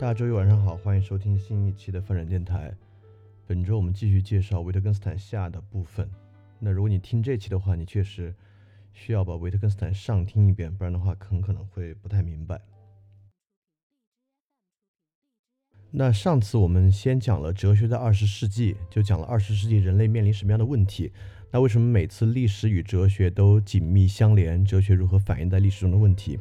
大家周一晚上好，欢迎收听新一期的翻转电台。本周我们继续介绍维特根斯坦下的部分。那如果你听这期的话，你确实需要把维特根斯坦上听一遍，不然的话很可能会不太明白。那上次我们先讲了哲学在二十世纪，就讲了二十世纪人类面临什么样的问题。那为什么每次历史与哲学都紧密相连？哲学如何反映在历史中的问题？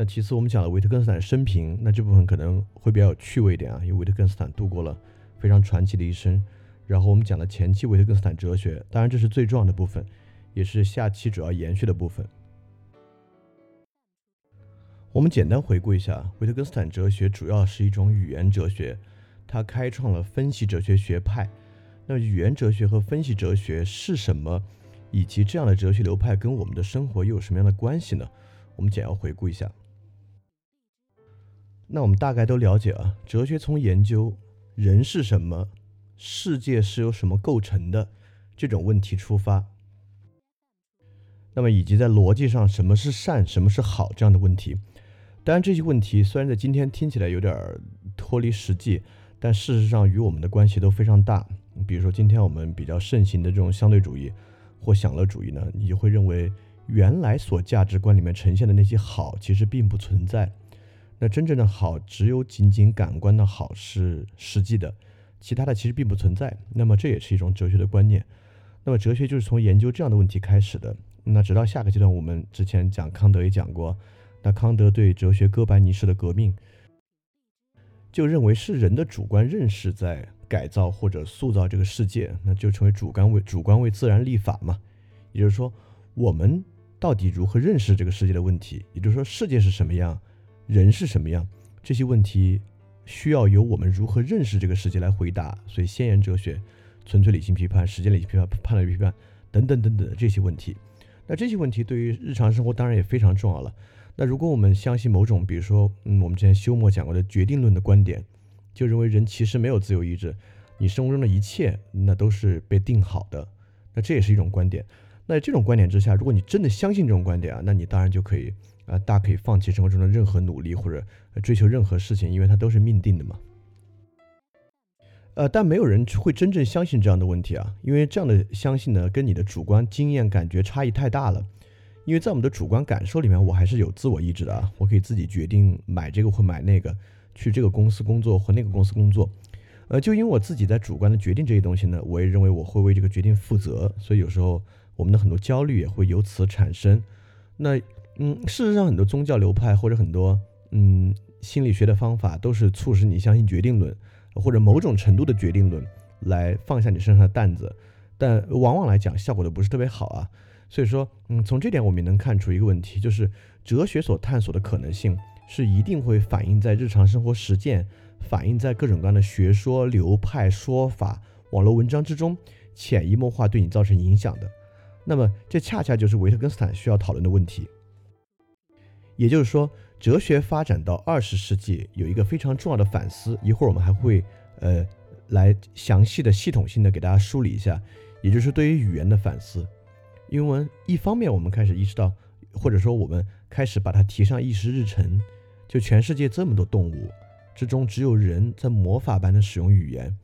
那其次，我们讲了维特根斯坦生平，那这部分可能会比较有趣味一点啊，因为维特根斯坦度过了非常传奇的一生。然后我们讲了前期维特根斯坦哲学，当然这是最重要的部分，也是下期主要延续的部分。我们简单回顾一下，维特根斯坦哲学主要是一种语言哲学，它开创了分析哲学学派。那语言哲学和分析哲学是什么？以及这样的哲学流派跟我们的生活又有什么样的关系呢？我们简要回顾一下。那我们大概都了解啊，哲学从研究人是什么，世界是由什么构成的这种问题出发，那么以及在逻辑上什么是善，什么是好这样的问题。当然这些问题虽然在今天听起来有点脱离实际，但事实上与我们的关系都非常大。比如说今天我们比较盛行的这种相对主义或享乐主义呢，你就会认为原来所价值观里面呈现的那些好其实并不存在。那真正的好，只有仅仅感官的好是实际的，其他的其实并不存在。那么这也是一种哲学的观念。那么哲学就是从研究这样的问题开始的。那直到下个阶段，我们之前讲康德也讲过，那康德对哲学哥白尼式的革命，就认为是人的主观认识在改造或者塑造这个世界，那就成为主观为主观为自然立法嘛。也就是说，我们到底如何认识这个世界的问题，也就是说世界是什么样。人是什么样？这些问题需要由我们如何认识这个世界来回答。所以，先言哲学、纯粹理性批判、时间理性批判、判断批判等等等等的这些问题，那这些问题对于日常生活当然也非常重要了。那如果我们相信某种，比如说，嗯，我们之前休谟讲过的决定论的观点，就认为人其实没有自由意志，你生活中的一切那都是被定好的。那这也是一种观点。那这种观点之下，如果你真的相信这种观点啊，那你当然就可以。啊，大可以放弃生活中的任何努力或者追求任何事情，因为它都是命定的嘛。呃，但没有人会真正相信这样的问题啊，因为这样的相信呢，跟你的主观经验感觉差异太大了。因为在我们的主观感受里面，我还是有自我意志的啊，我可以自己决定买这个或买那个，去这个公司工作或那个公司工作。呃，就因为我自己在主观的决定这些东西呢，我也认为我会为这个决定负责，所以有时候我们的很多焦虑也会由此产生。那。嗯，事实上，很多宗教流派或者很多嗯心理学的方法，都是促使你相信决定论，或者某种程度的决定论，来放下你身上的担子。但往往来讲，效果都不是特别好啊。所以说，嗯，从这点我们也能看出一个问题，就是哲学所探索的可能性，是一定会反映在日常生活实践，反映在各种各样的学说、流派、说法、网络文章之中，潜移默化对你造成影响的。那么，这恰恰就是维特根斯坦需要讨论的问题。也就是说，哲学发展到二十世纪有一个非常重要的反思，一会儿我们还会呃来详细的、系统性的给大家梳理一下，也就是对于语言的反思。因为一方面我们开始意识到，或者说我们开始把它提上议事日程，就全世界这么多动物之中，只有人在魔法般的使用语言，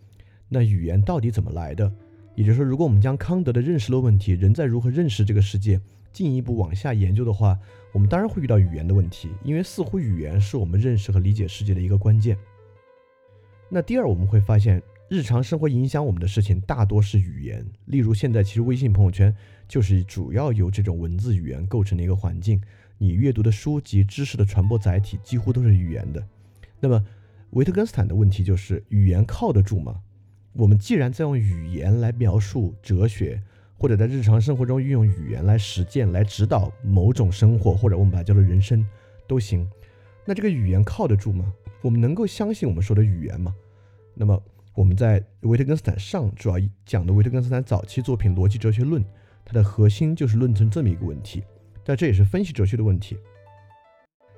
那语言到底怎么来的？也就是说，如果我们将康德的认识论问题，人在如何认识这个世界？进一步往下研究的话，我们当然会遇到语言的问题，因为似乎语言是我们认识和理解世界的一个关键。那第二，我们会发现日常生活影响我们的事情大多是语言，例如现在其实微信朋友圈就是主要由这种文字语言构成的一个环境，你阅读的书籍、知识的传播载体几乎都是语言的。那么，维特根斯坦的问题就是语言靠得住吗？我们既然在用语言来描述哲学，或者在日常生活中运用语言来实践、来指导某种生活，或者我们把它叫做人生都行，那这个语言靠得住吗？我们能够相信我们说的语言吗？那么我们在维特根斯坦上主要讲的维特根斯坦早期作品《逻辑哲学论》，它的核心就是论证这么一个问题，但这也是分析哲学的问题。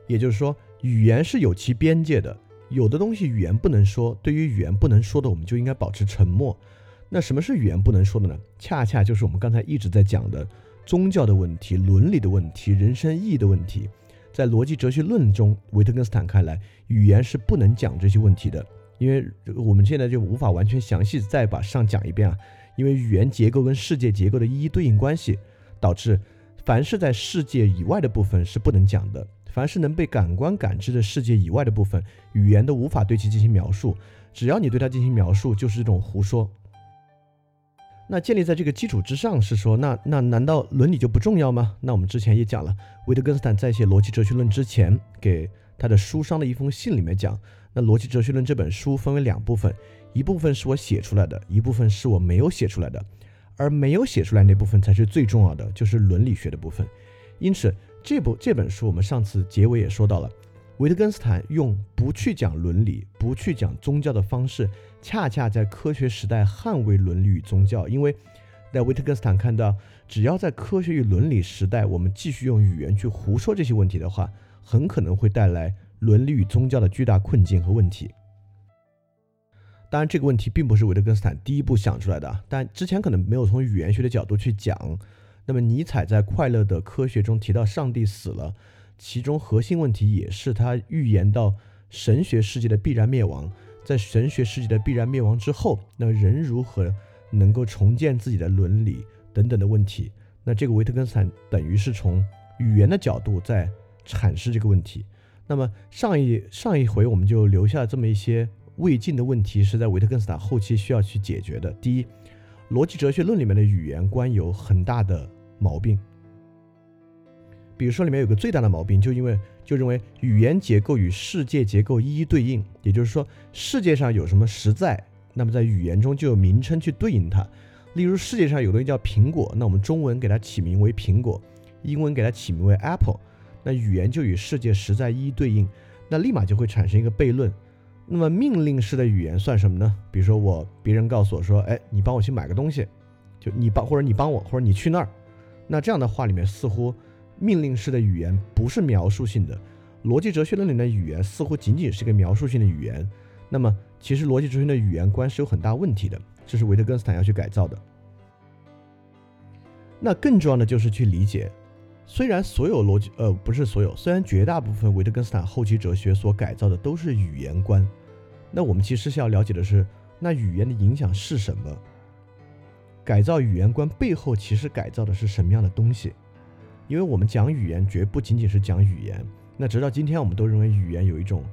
也就是说，语言是有其边界的。有的东西语言不能说，对于语言不能说的，我们就应该保持沉默。那什么是语言不能说的呢？恰恰就是我们刚才一直在讲的宗教的问题、伦理的问题、人生意义的问题。在逻辑哲学论中，维特根斯坦看来，语言是不能讲这些问题的，因为我们现在就无法完全详细再把上讲一遍啊。因为语言结构跟世界结构的一一对应关系，导致凡是在世界以外的部分是不能讲的。凡是能被感官感知的世界以外的部分，语言都无法对其进行描述。只要你对它进行描述，就是这种胡说。那建立在这个基础之上，是说，那那难道伦理就不重要吗？那我们之前也讲了，维特根斯坦在写《逻辑哲学论》之前，给他的书商的一封信里面讲，那《逻辑哲学论》这本书分为两部分，一部分是我写出来的，一部分是我没有写出来的，而没有写出来那部分才是最重要的，就是伦理学的部分。因此。这部这本书，我们上次结尾也说到了，维特根斯坦用不去讲伦理、不去讲宗教的方式，恰恰在科学时代捍卫伦理与宗教。因为在维特根斯坦看到，只要在科学与伦理时代，我们继续用语言去胡说这些问题的话，很可能会带来伦理与宗教的巨大困境和问题。当然，这个问题并不是维特根斯坦第一步想出来的，但之前可能没有从语言学的角度去讲。那么，尼采在《快乐的科学》中提到上帝死了，其中核心问题也是他预言到神学世界的必然灭亡。在神学世界的必然灭亡之后，那人如何能够重建自己的伦理等等的问题？那这个维特根斯坦等于是从语言的角度在阐释这个问题。那么上一上一回我们就留下了这么一些未尽的问题，是在维特根斯坦后期需要去解决的。第一，逻辑哲学论里面的语言观有很大的。毛病，比如说里面有个最大的毛病，就因为就认为语言结构与世界结构一一对应，也就是说世界上有什么实在，那么在语言中就有名称去对应它。例如世界上有东西叫苹果，那我们中文给它起名为苹果，英文给它起名为 Apple，那语言就与世界实在一一对应，那立马就会产生一个悖论。那么命令式的语言算什么呢？比如说我别人告诉我说，哎，你帮我去买个东西，就你帮或者你帮我或者你去那儿。那这样的话里面似乎命令式的语言不是描述性的，逻辑哲学论里的语言似乎仅仅是一个描述性的语言。那么其实逻辑哲学的语言观是有很大问题的，这是维特根斯坦要去改造的。那更重要的就是去理解，虽然所有逻辑呃不是所有，虽然绝大部分维特根斯坦后期哲学所改造的都是语言观，那我们其实是要了解的是，那语言的影响是什么？改造语言观背后其实改造的是什么样的东西？因为我们讲语言绝不仅仅是讲语言。那直到今天，我们都认为语言有一种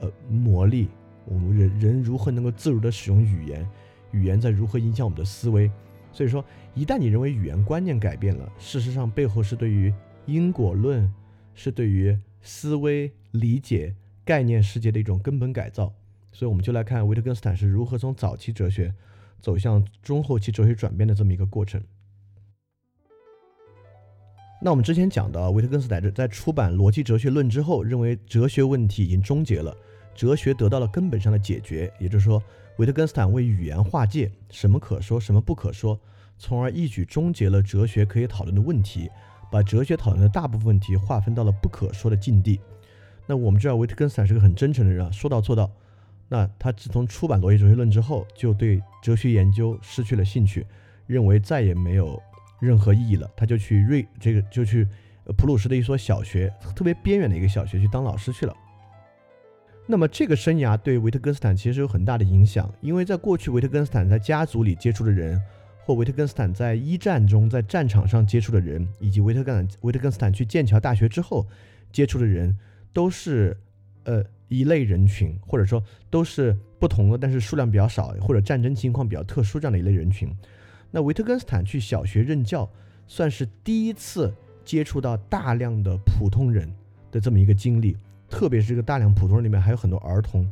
呃魔力，我们人人如何能够自如地使用语言？语言在如何影响我们的思维？所以说，一旦你认为语言观念改变了，事实上背后是对于因果论，是对于思维理解概念世界的一种根本改造。所以我们就来看维特根斯坦是如何从早期哲学。走向中后期哲学转变的这么一个过程。那我们之前讲的维特根斯坦在出版《逻辑哲学论》之后，认为哲学问题已经终结了，哲学得到了根本上的解决。也就是说，维特根斯坦为语言划界，什么可说，什么不可说，从而一举终结了哲学可以讨论的问题，把哲学讨论的大部分问题划分到了不可说的境地。那我们知道维特根斯坦是个很真诚的人啊，说到做到。那他自从出版《逻辑哲学论》之后，就对哲学研究失去了兴趣，认为再也没有任何意义了。他就去瑞这个就去普鲁士的一所小学，特别边远的一个小学去当老师去了。那么这个生涯对维特根斯坦其实有很大的影响，因为在过去维特根斯坦在家族里接触的人，或维特根斯坦在一战中在战场上接触的人，以及维特根维特根斯坦去剑桥大学之后接触的人，都是呃。一类人群，或者说都是不同的，但是数量比较少，或者战争情况比较特殊这样的一类人群。那维特根斯坦去小学任教，算是第一次接触到大量的普通人的这么一个经历，特别是这个大量普通人里面还有很多儿童。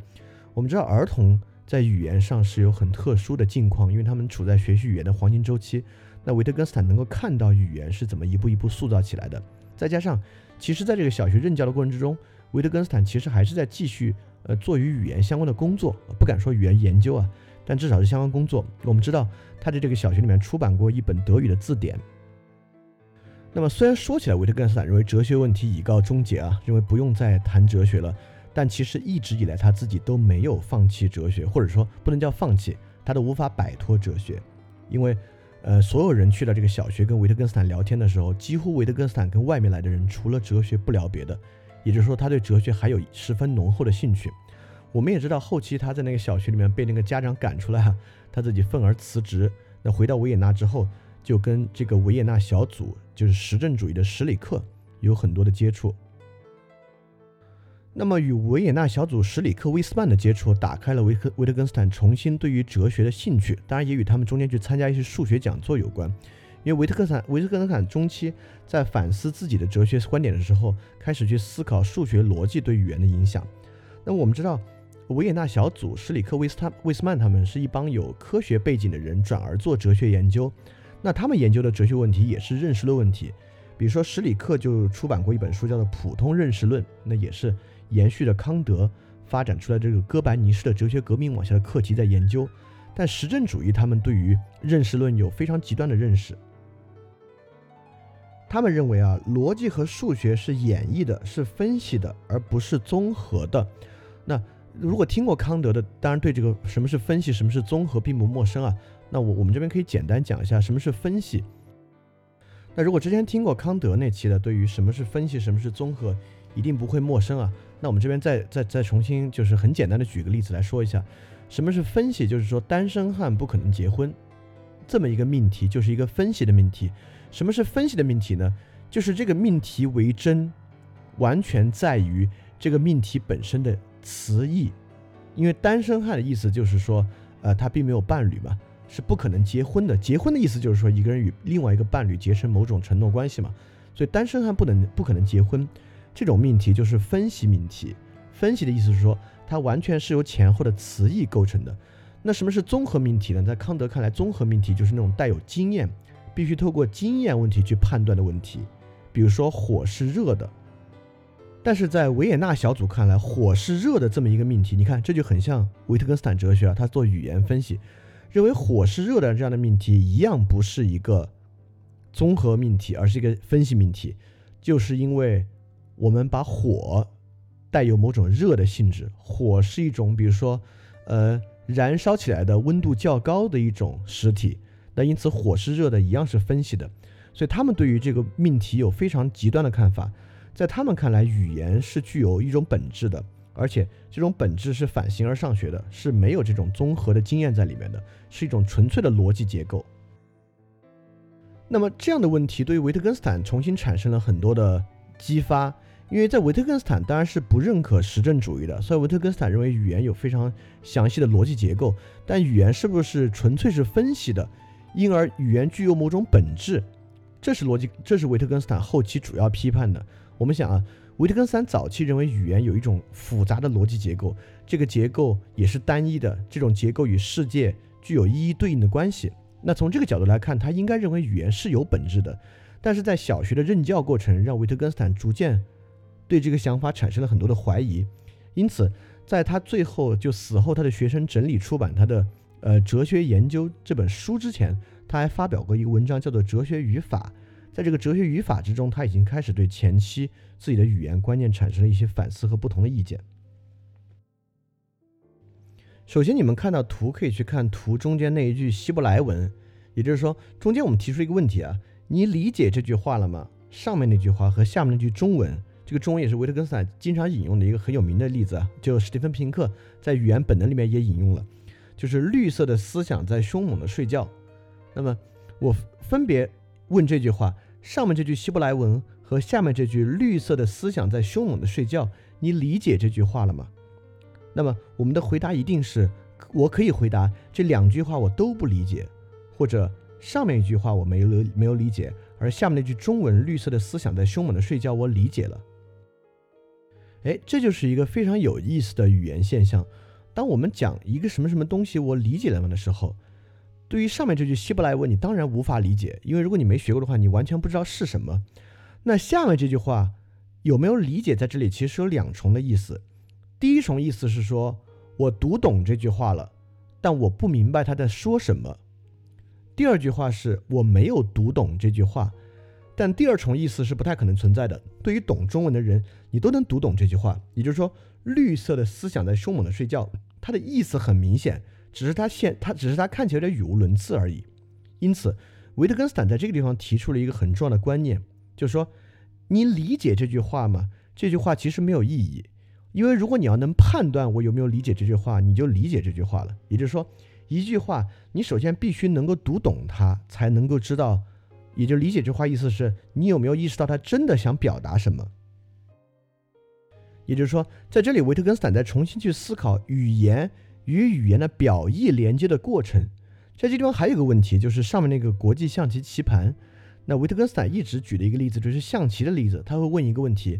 我们知道儿童在语言上是有很特殊的境况，因为他们处在学习语言的黄金周期。那维特根斯坦能够看到语言是怎么一步一步塑造起来的，再加上，其实在这个小学任教的过程之中，维特根斯坦其实还是在继续呃做与语言相关的工作，不敢说语言研究啊，但至少是相关工作。我们知道他在这个小学里面出版过一本德语的字典。那么虽然说起来维特根斯坦认为哲学问题已告终结啊，认为不用再谈哲学了，但其实一直以来他自己都没有放弃哲学，或者说不能叫放弃，他都无法摆脱哲学，因为。呃，所有人去了这个小学跟维特根斯坦聊天的时候，几乎维特根斯坦跟外面来的人除了哲学不聊别的，也就是说他对哲学还有十分浓厚的兴趣。我们也知道后期他在那个小学里面被那个家长赶出来，他自己愤而辞职。那回到维也纳之后，就跟这个维也纳小组，就是实证主义的史里克有很多的接触。那么，与维也纳小组史里克威斯曼的接触，打开了维克维特根斯坦重新对于哲学的兴趣。当然，也与他们中间去参加一些数学讲座有关。因为维特根斯坦维特根斯坦中期在反思自己的哲学观点的时候，开始去思考数学逻辑对语言的影响。那，我们知道维也纳小组史里克威斯坦威斯曼他们是一帮有科学背景的人，转而做哲学研究。那他们研究的哲学问题也是认识论问题。比如说，史里克就出版过一本书，叫做《普通认识论》，那也是。延续着康德发展出来这个哥白尼式的哲学革命往下的课题在研究，但实证主义他们对于认识论有非常极端的认识。他们认为啊，逻辑和数学是演绎的，是分析的，而不是综合的。那如果听过康德的，当然对这个什么是分析，什么是综合并不陌生啊。那我我们这边可以简单讲一下什么是分析。那如果之前听过康德那期的，对于什么是分析，什么是综合，一定不会陌生啊。那我们这边再再再重新，就是很简单的举个例子来说一下，什么是分析？就是说单身汉不可能结婚，这么一个命题就是一个分析的命题。什么是分析的命题呢？就是这个命题为真，完全在于这个命题本身的词义。因为单身汉的意思就是说，呃，他并没有伴侣嘛，是不可能结婚的。结婚的意思就是说，一个人与另外一个伴侣结成某种承诺关系嘛。所以单身汉不能不可能结婚。这种命题就是分析命题，分析的意思是说，它完全是由前后的词义构成的。那什么是综合命题呢？在康德看来，综合命题就是那种带有经验，必须透过经验问题去判断的问题。比如说，火是热的，但是在维也纳小组看来，火是热的这么一个命题，你看这就很像维特根斯坦哲学啊，他做语言分析，认为火是热的这样的命题一样不是一个综合命题，而是一个分析命题，就是因为。我们把火带有某种热的性质，火是一种，比如说，呃，燃烧起来的温度较高的一种实体。那因此，火是热的，一样是分析的。所以，他们对于这个命题有非常极端的看法。在他们看来，语言是具有一种本质的，而且这种本质是反形而上学的，是没有这种综合的经验在里面的，是一种纯粹的逻辑结构。那么，这样的问题对于维特根斯坦重新产生了很多的激发。因为在维特根斯坦当然是不认可实证主义的，所以维特根斯坦认为语言有非常详细的逻辑结构，但语言是不是纯粹是分析的，因而语言具有某种本质，这是逻辑，这是维特根斯坦后期主要批判的。我们想啊，维特根斯坦早期认为语言有一种复杂的逻辑结构，这个结构也是单一的，这种结构与世界具有一一对应的关系。那从这个角度来看，他应该认为语言是有本质的，但是在小学的任教过程让维特根斯坦逐渐。对这个想法产生了很多的怀疑，因此，在他最后就死后，他的学生整理出版他的呃哲学研究这本书之前，他还发表过一个文章，叫做《哲学语法》。在这个哲学语法之中，他已经开始对前期自己的语言观念产生了一些反思和不同的意见。首先，你们看到图可以去看图中间那一句希伯来文，也就是说，中间我们提出一个问题啊，你理解这句话了吗？上面那句话和下面那句中文。这个中文也是维特根斯坦经常引用的一个很有名的例子啊，就史蒂芬平克在《语言本能》里面也引用了，就是绿色的思想在凶猛的睡觉。那么我分别问这句话，上面这句希伯来文和下面这句绿色的思想在凶猛的睡觉，你理解这句话了吗？那么我们的回答一定是，我可以回答这两句话我都不理解，或者上面一句话我没有没有理解，而下面那句中文“绿色的思想在凶猛的睡觉”，我理解了。哎，这就是一个非常有意思的语言现象。当我们讲一个什么什么东西，我理解了的时候，对于上面这句希伯来文，你当然无法理解，因为如果你没学过的话，你完全不知道是什么。那下面这句话有没有理解？在这里其实有两重的意思。第一重意思是说我读懂这句话了，但我不明白他在说什么。第二句话是我没有读懂这句话，但第二重意思是不太可能存在的。对于懂中文的人，你都能读懂这句话。也就是说，绿色的思想在凶猛的睡觉，它的意思很明显，只是他现他只是他看起来有点语无伦次而已。因此，维特根斯坦在这个地方提出了一个很重要的观念，就是说，你理解这句话吗？这句话其实没有意义，因为如果你要能判断我有没有理解这句话，你就理解这句话了。也就是说。一句话，你首先必须能够读懂它，才能够知道，也就理解这句话意思是你有没有意识到他真的想表达什么。也就是说，在这里，维特根斯坦在重新去思考语言与语言的表意连接的过程。在这地方还有一个问题，就是上面那个国际象棋棋盘。那维特根斯坦一直举的一个例子就是象棋的例子，他会问一个问题：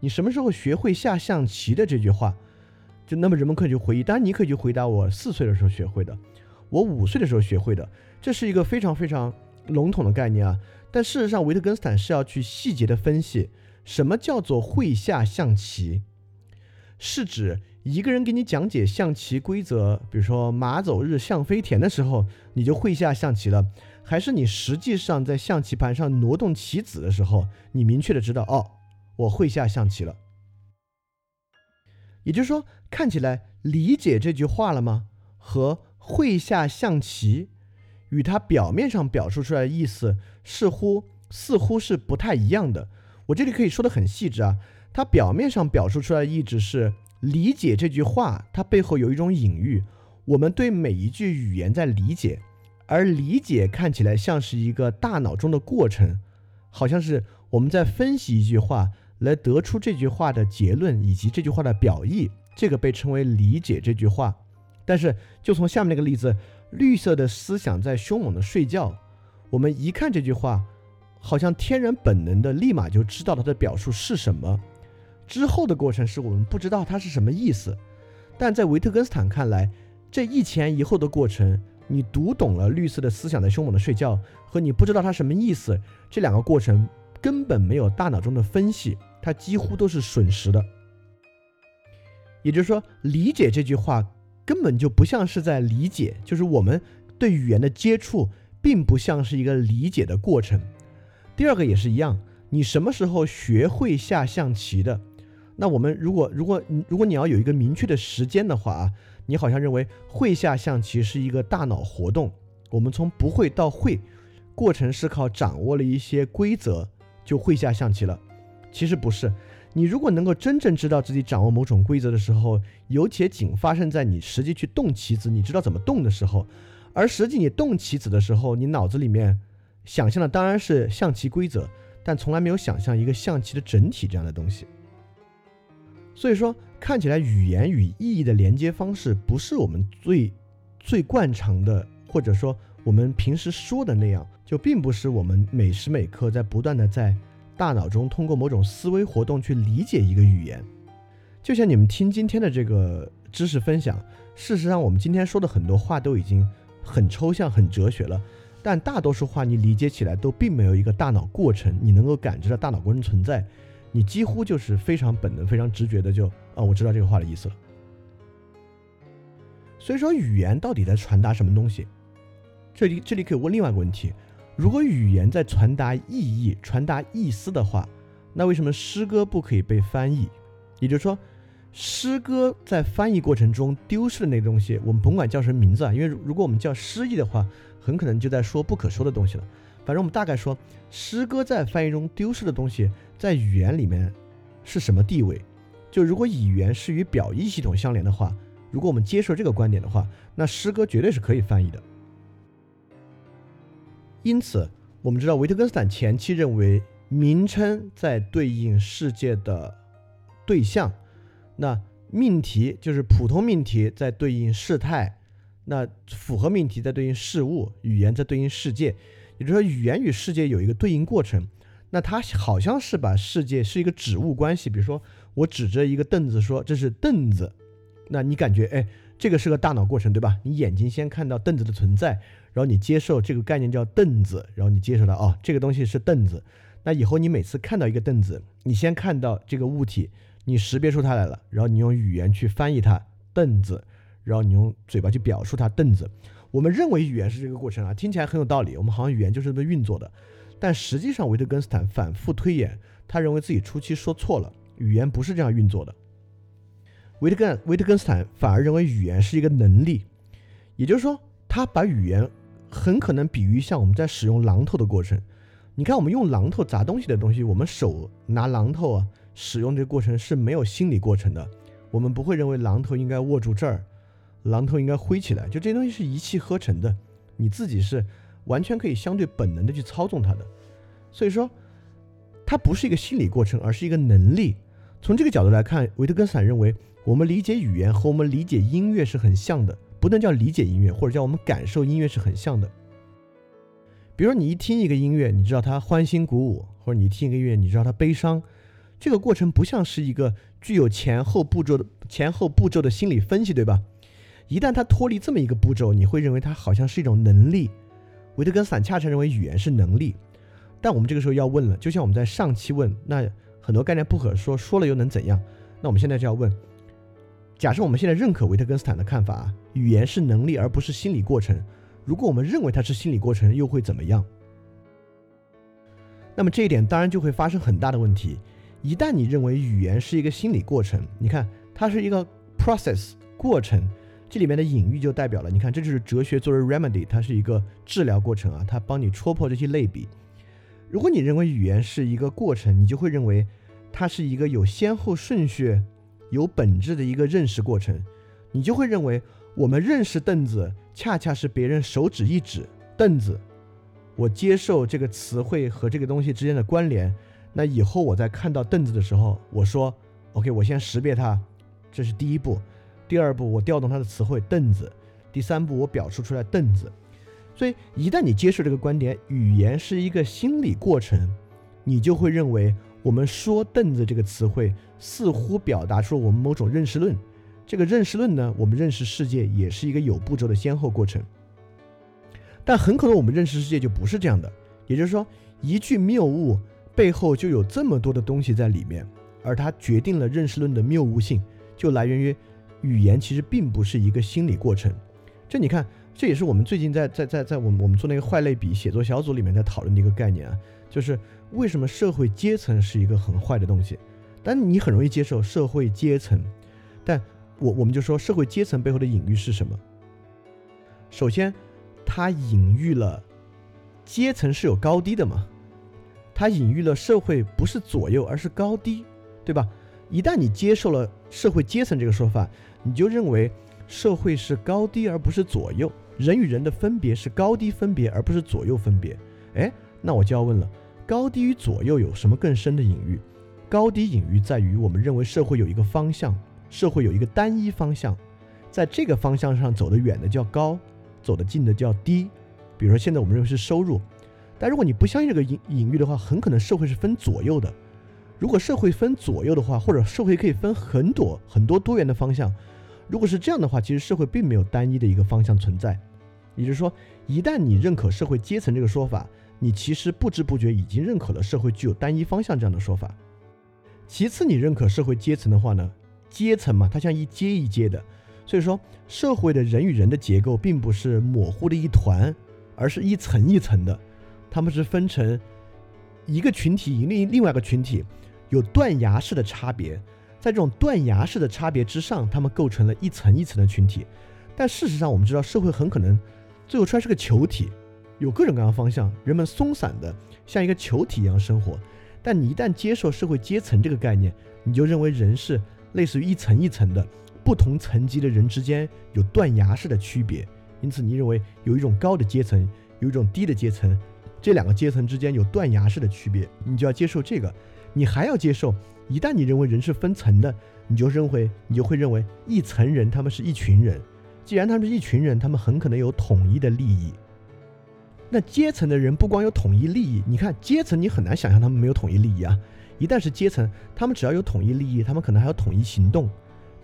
你什么时候学会下象棋的这句话？就那么人们可以去回忆，当然你可以去回答我四岁的时候学会的，我五岁的时候学会的，这是一个非常非常笼统的概念啊。但事实上，维特根斯坦是要去细节的分析，什么叫做会下象棋，是指一个人给你讲解象棋规则，比如说马走日象飞田的时候，你就会下象棋了，还是你实际上在象棋盘上挪动棋子的时候，你明确的知道哦，我会下象棋了。也就是说，看起来理解这句话了吗？和会下象棋，与它表面上表述出来的意思似乎似乎是不太一样的。我这里可以说的很细致啊，它表面上表述出来的意志是理解这句话，它背后有一种隐喻。我们对每一句语言在理解，而理解看起来像是一个大脑中的过程，好像是我们在分析一句话。来得出这句话的结论以及这句话的表意，这个被称为理解这句话。但是，就从下面那个例子，绿色的思想在凶猛的睡觉，我们一看这句话，好像天然本能的立马就知道它的表述是什么。之后的过程是我们不知道它是什么意思。但在维特根斯坦看来，这一前一后的过程，你读懂了绿色的思想在凶猛的睡觉，和你不知道它什么意思，这两个过程根本没有大脑中的分析。它几乎都是损失的，也就是说，理解这句话根本就不像是在理解，就是我们对语言的接触，并不像是一个理解的过程。第二个也是一样，你什么时候学会下象棋的？那我们如果如果如果你要有一个明确的时间的话啊，你好像认为会下象棋是一个大脑活动，我们从不会到会，过程是靠掌握了一些规则就会下象棋了。其实不是，你如果能够真正知道自己掌握某种规则的时候，有且仅发生在你实际去动棋子，你知道怎么动的时候，而实际你动棋子的时候，你脑子里面想象的当然是象棋规则，但从来没有想象一个象棋的整体这样的东西。所以说，看起来语言与意义的连接方式不是我们最最惯常的，或者说我们平时说的那样，就并不是我们每时每刻在不断的在。大脑中通过某种思维活动去理解一个语言，就像你们听今天的这个知识分享。事实上，我们今天说的很多话都已经很抽象、很哲学了，但大多数话你理解起来都并没有一个大脑过程，你能够感知到大脑过程存在，你几乎就是非常本能、非常直觉的就啊，我知道这个话的意思了。所以说，语言到底在传达什么东西？这里这里可以问另外一个问题。如果语言在传达意义、传达意思的话，那为什么诗歌不可以被翻译？也就是说，诗歌在翻译过程中丢失的那个东西，我们甭管叫什么名字啊，因为如果我们叫诗意的话，很可能就在说不可说的东西了。反正我们大概说，诗歌在翻译中丢失的东西，在语言里面是什么地位？就如果语言是与表意系统相连的话，如果我们接受这个观点的话，那诗歌绝对是可以翻译的。因此，我们知道维特根斯坦前期认为名称在对应世界的对象，那命题就是普通命题在对应事态，那符合命题在对应事物，语言在对应世界。也就是说，语言与世界有一个对应过程。那它好像是把世界是一个指物关系，比如说我指着一个凳子说这是凳子，那你感觉哎，这个是个大脑过程，对吧？你眼睛先看到凳子的存在，然后你接受这个概念叫凳子，然后你接受到哦，这个东西是凳子。那以后你每次看到一个凳子，你先看到这个物体，你识别出它来了，然后你用语言去翻译它凳子，然后你用嘴巴去表述它凳子。我们认为语言是这个过程啊，听起来很有道理。我们好像语言就是这么运作的。但实际上，维特根斯坦反复推演，他认为自己初期说错了，语言不是这样运作的。维特根维特根斯坦反而认为语言是一个能力，也就是说，他把语言很可能比喻像我们在使用榔头的过程。你看，我们用榔头砸东西的东西，我们手拿榔头啊，使用这个过程是没有心理过程的。我们不会认为榔头应该握住这儿，榔头应该挥起来，就这些东西是一气呵成的，你自己是。完全可以相对本能的去操纵它的，所以说，它不是一个心理过程，而是一个能力。从这个角度来看，维特根斯坦认为，我们理解语言和我们理解音乐是很像的，不能叫理解音乐，或者叫我们感受音乐是很像的。比如说，你一听一个音乐，你知道它欢欣鼓舞，或者你听一个音乐，你知道它悲伤，这个过程不像是一个具有前后步骤的前后步骤的心理分析，对吧？一旦它脱离这么一个步骤，你会认为它好像是一种能力。维特根斯坦恰恰认为语言是能力，但我们这个时候要问了，就像我们在上期问，那很多概念不可说，说了又能怎样？那我们现在就要问：假设我们现在认可维特根斯坦的看法，语言是能力而不是心理过程，如果我们认为它是心理过程，又会怎么样？那么这一点当然就会发生很大的问题。一旦你认为语言是一个心理过程，你看它是一个 process 过程。这里面的隐喻就代表了，你看，这就是哲学作为 remedy，它是一个治疗过程啊，它帮你戳破这些类比。如果你认为语言是一个过程，你就会认为它是一个有先后顺序、有本质的一个认识过程，你就会认为我们认识凳子，恰恰是别人手指一指凳子，我接受这个词汇和这个东西之间的关联，那以后我在看到凳子的时候，我说 OK，我先识别它，这是第一步。第二步，我调动它的词汇凳子；第三步，我表述出来凳子。所以，一旦你接受这个观点，语言是一个心理过程，你就会认为我们说凳子这个词汇似乎表达出了我们某种认识论。这个认识论呢，我们认识世界也是一个有步骤的先后过程。但很可能我们认识世界就不是这样的，也就是说，一句谬误背后就有这么多的东西在里面，而它决定了认识论的谬误性，就来源于。语言其实并不是一个心理过程，这你看，这也是我们最近在在在在我们我们做那个坏类比写作小组里面在讨论的一个概念啊，就是为什么社会阶层是一个很坏的东西？但你很容易接受社会阶层，但我我们就说社会阶层背后的隐喻是什么？首先，它隐喻了阶层是有高低的嘛，它隐喻了社会不是左右而是高低，对吧？一旦你接受了社会阶层这个说法。你就认为社会是高低而不是左右，人与人的分别是高低分别而不是左右分别。哎，那我就要问了，高低与左右有什么更深的隐喻？高低隐喻在于我们认为社会有一个方向，社会有一个单一方向，在这个方向上走得远的叫高，走得近的叫低。比如说现在我们认为是收入，但如果你不相信这个隐隐喻的话，很可能社会是分左右的。如果社会分左右的话，或者社会可以分很多很多多元的方向。如果是这样的话，其实社会并没有单一的一个方向存在。也就是说，一旦你认可社会阶层这个说法，你其实不知不觉已经认可了社会具有单一方向这样的说法。其次，你认可社会阶层的话呢，阶层嘛，它像一阶一阶的，所以说社会的人与人的结构并不是模糊的一团，而是一层一层的，他们是分成一个群体与另另外一个群体有断崖式的差别。在这种断崖式的差别之上，他们构成了一层一层的群体。但事实上，我们知道社会很可能最后出来是个球体，有各种各样的方向，人们松散的像一个球体一样生活。但你一旦接受社会阶层这个概念，你就认为人是类似于一层一层的，不同层级的人之间有断崖式的区别。因此，你认为有一种高的阶层，有一种低的阶层，这两个阶层之间有断崖式的区别，你就要接受这个。你还要接受。一旦你认为人是分层的，你就认为你就会认为一层人他们是一群人。既然他们是一群人，他们很可能有统一的利益。那阶层的人不光有统一利益，你看阶层你很难想象他们没有统一利益啊。一旦是阶层，他们只要有统一利益，他们可能还有统一行动。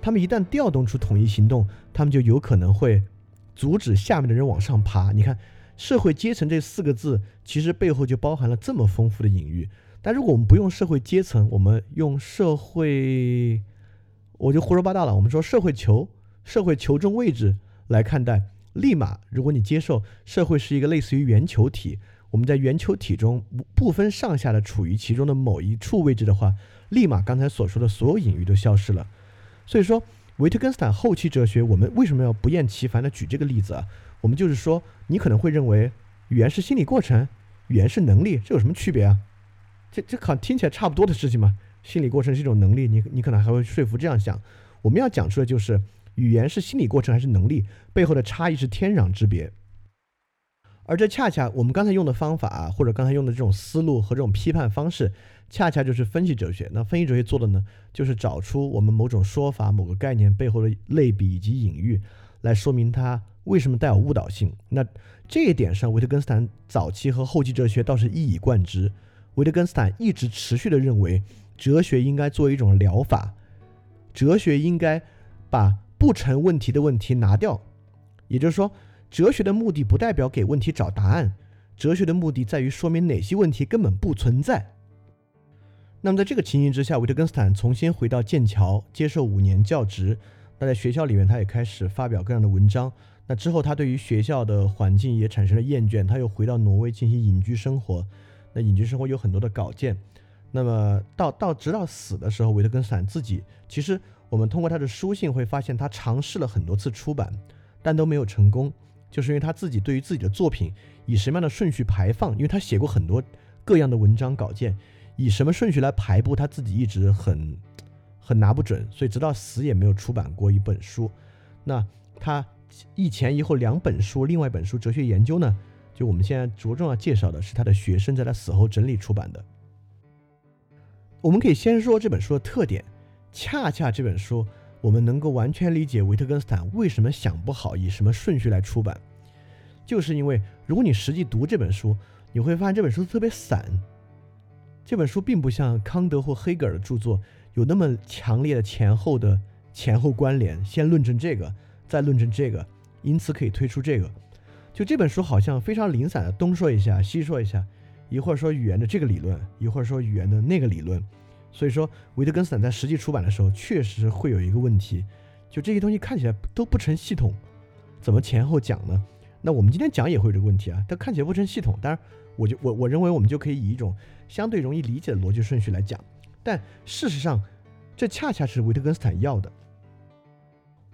他们一旦调动出统一行动，他们就有可能会阻止下面的人往上爬。你看，社会阶层这四个字，其实背后就包含了这么丰富的隐喻。但如果我们不用社会阶层，我们用社会，我就胡说八道了。我们说社会球，社会球中位置来看待，立马，如果你接受社会是一个类似于圆球体，我们在圆球体中不分上下的处于其中的某一处位置的话，立马刚才所说的所有隐喻都消失了。所以说，维特根斯坦后期哲学，我们为什么要不厌其烦的举这个例子啊？我们就是说，你可能会认为语言是心理过程，语言是能力，这有什么区别啊？这这好听起来差不多的事情嘛。心理过程是一种能力，你你可能还会说服这样想。我们要讲出的就是，语言是心理过程还是能力，背后的差异是天壤之别。而这恰恰我们刚才用的方法，或者刚才用的这种思路和这种批判方式，恰恰就是分析哲学。那分析哲学做的呢，就是找出我们某种说法、某个概念背后的类比以及隐喻，来说明它为什么带有误导性。那这一点上，维特根斯坦早期和后期哲学倒是一以贯之。维特根斯坦一直持续的认为，哲学应该作为一种疗法，哲学应该把不成问题的问题拿掉。也就是说，哲学的目的不代表给问题找答案，哲学的目的在于说明哪些问题根本不存在。那么在这个情形之下，维特根斯坦重新回到剑桥接受五年教职。那在学校里面，他也开始发表各样的文章。那之后，他对于学校的环境也产生了厌倦，他又回到挪威进行隐居生活。那隐居生活有很多的稿件，那么到到直到死的时候，维特根斯坦自己其实我们通过他的书信会发现，他尝试了很多次出版，但都没有成功，就是因为他自己对于自己的作品以什么样的顺序排放，因为他写过很多各样的文章稿件，以什么顺序来排布，他自己一直很很拿不准，所以直到死也没有出版过一本书。那他一前一后两本书，另外一本书《哲学研究》呢？就我们现在着重要介绍的是他的学生在他死后整理出版的。我们可以先说这本书的特点，恰恰这本书我们能够完全理解维特根斯坦为什么想不好以什么顺序来出版，就是因为如果你实际读这本书，你会发现这本书特别散。这本书并不像康德或黑格尔的著作有那么强烈的前后的前后关联，先论证这个，再论证这个，因此可以推出这个。就这本书好像非常零散的，东说一下，西说一下，一会儿说语言的这个理论，一会儿说语言的那个理论，所以说维特根斯坦在实际出版的时候，确实会有一个问题，就这些东西看起来都不成系统，怎么前后讲呢？那我们今天讲也会有这个问题啊，它看起来不成系统，当然，我就我我认为我们就可以以一种相对容易理解的逻辑顺序来讲，但事实上，这恰恰是维特根斯坦要的。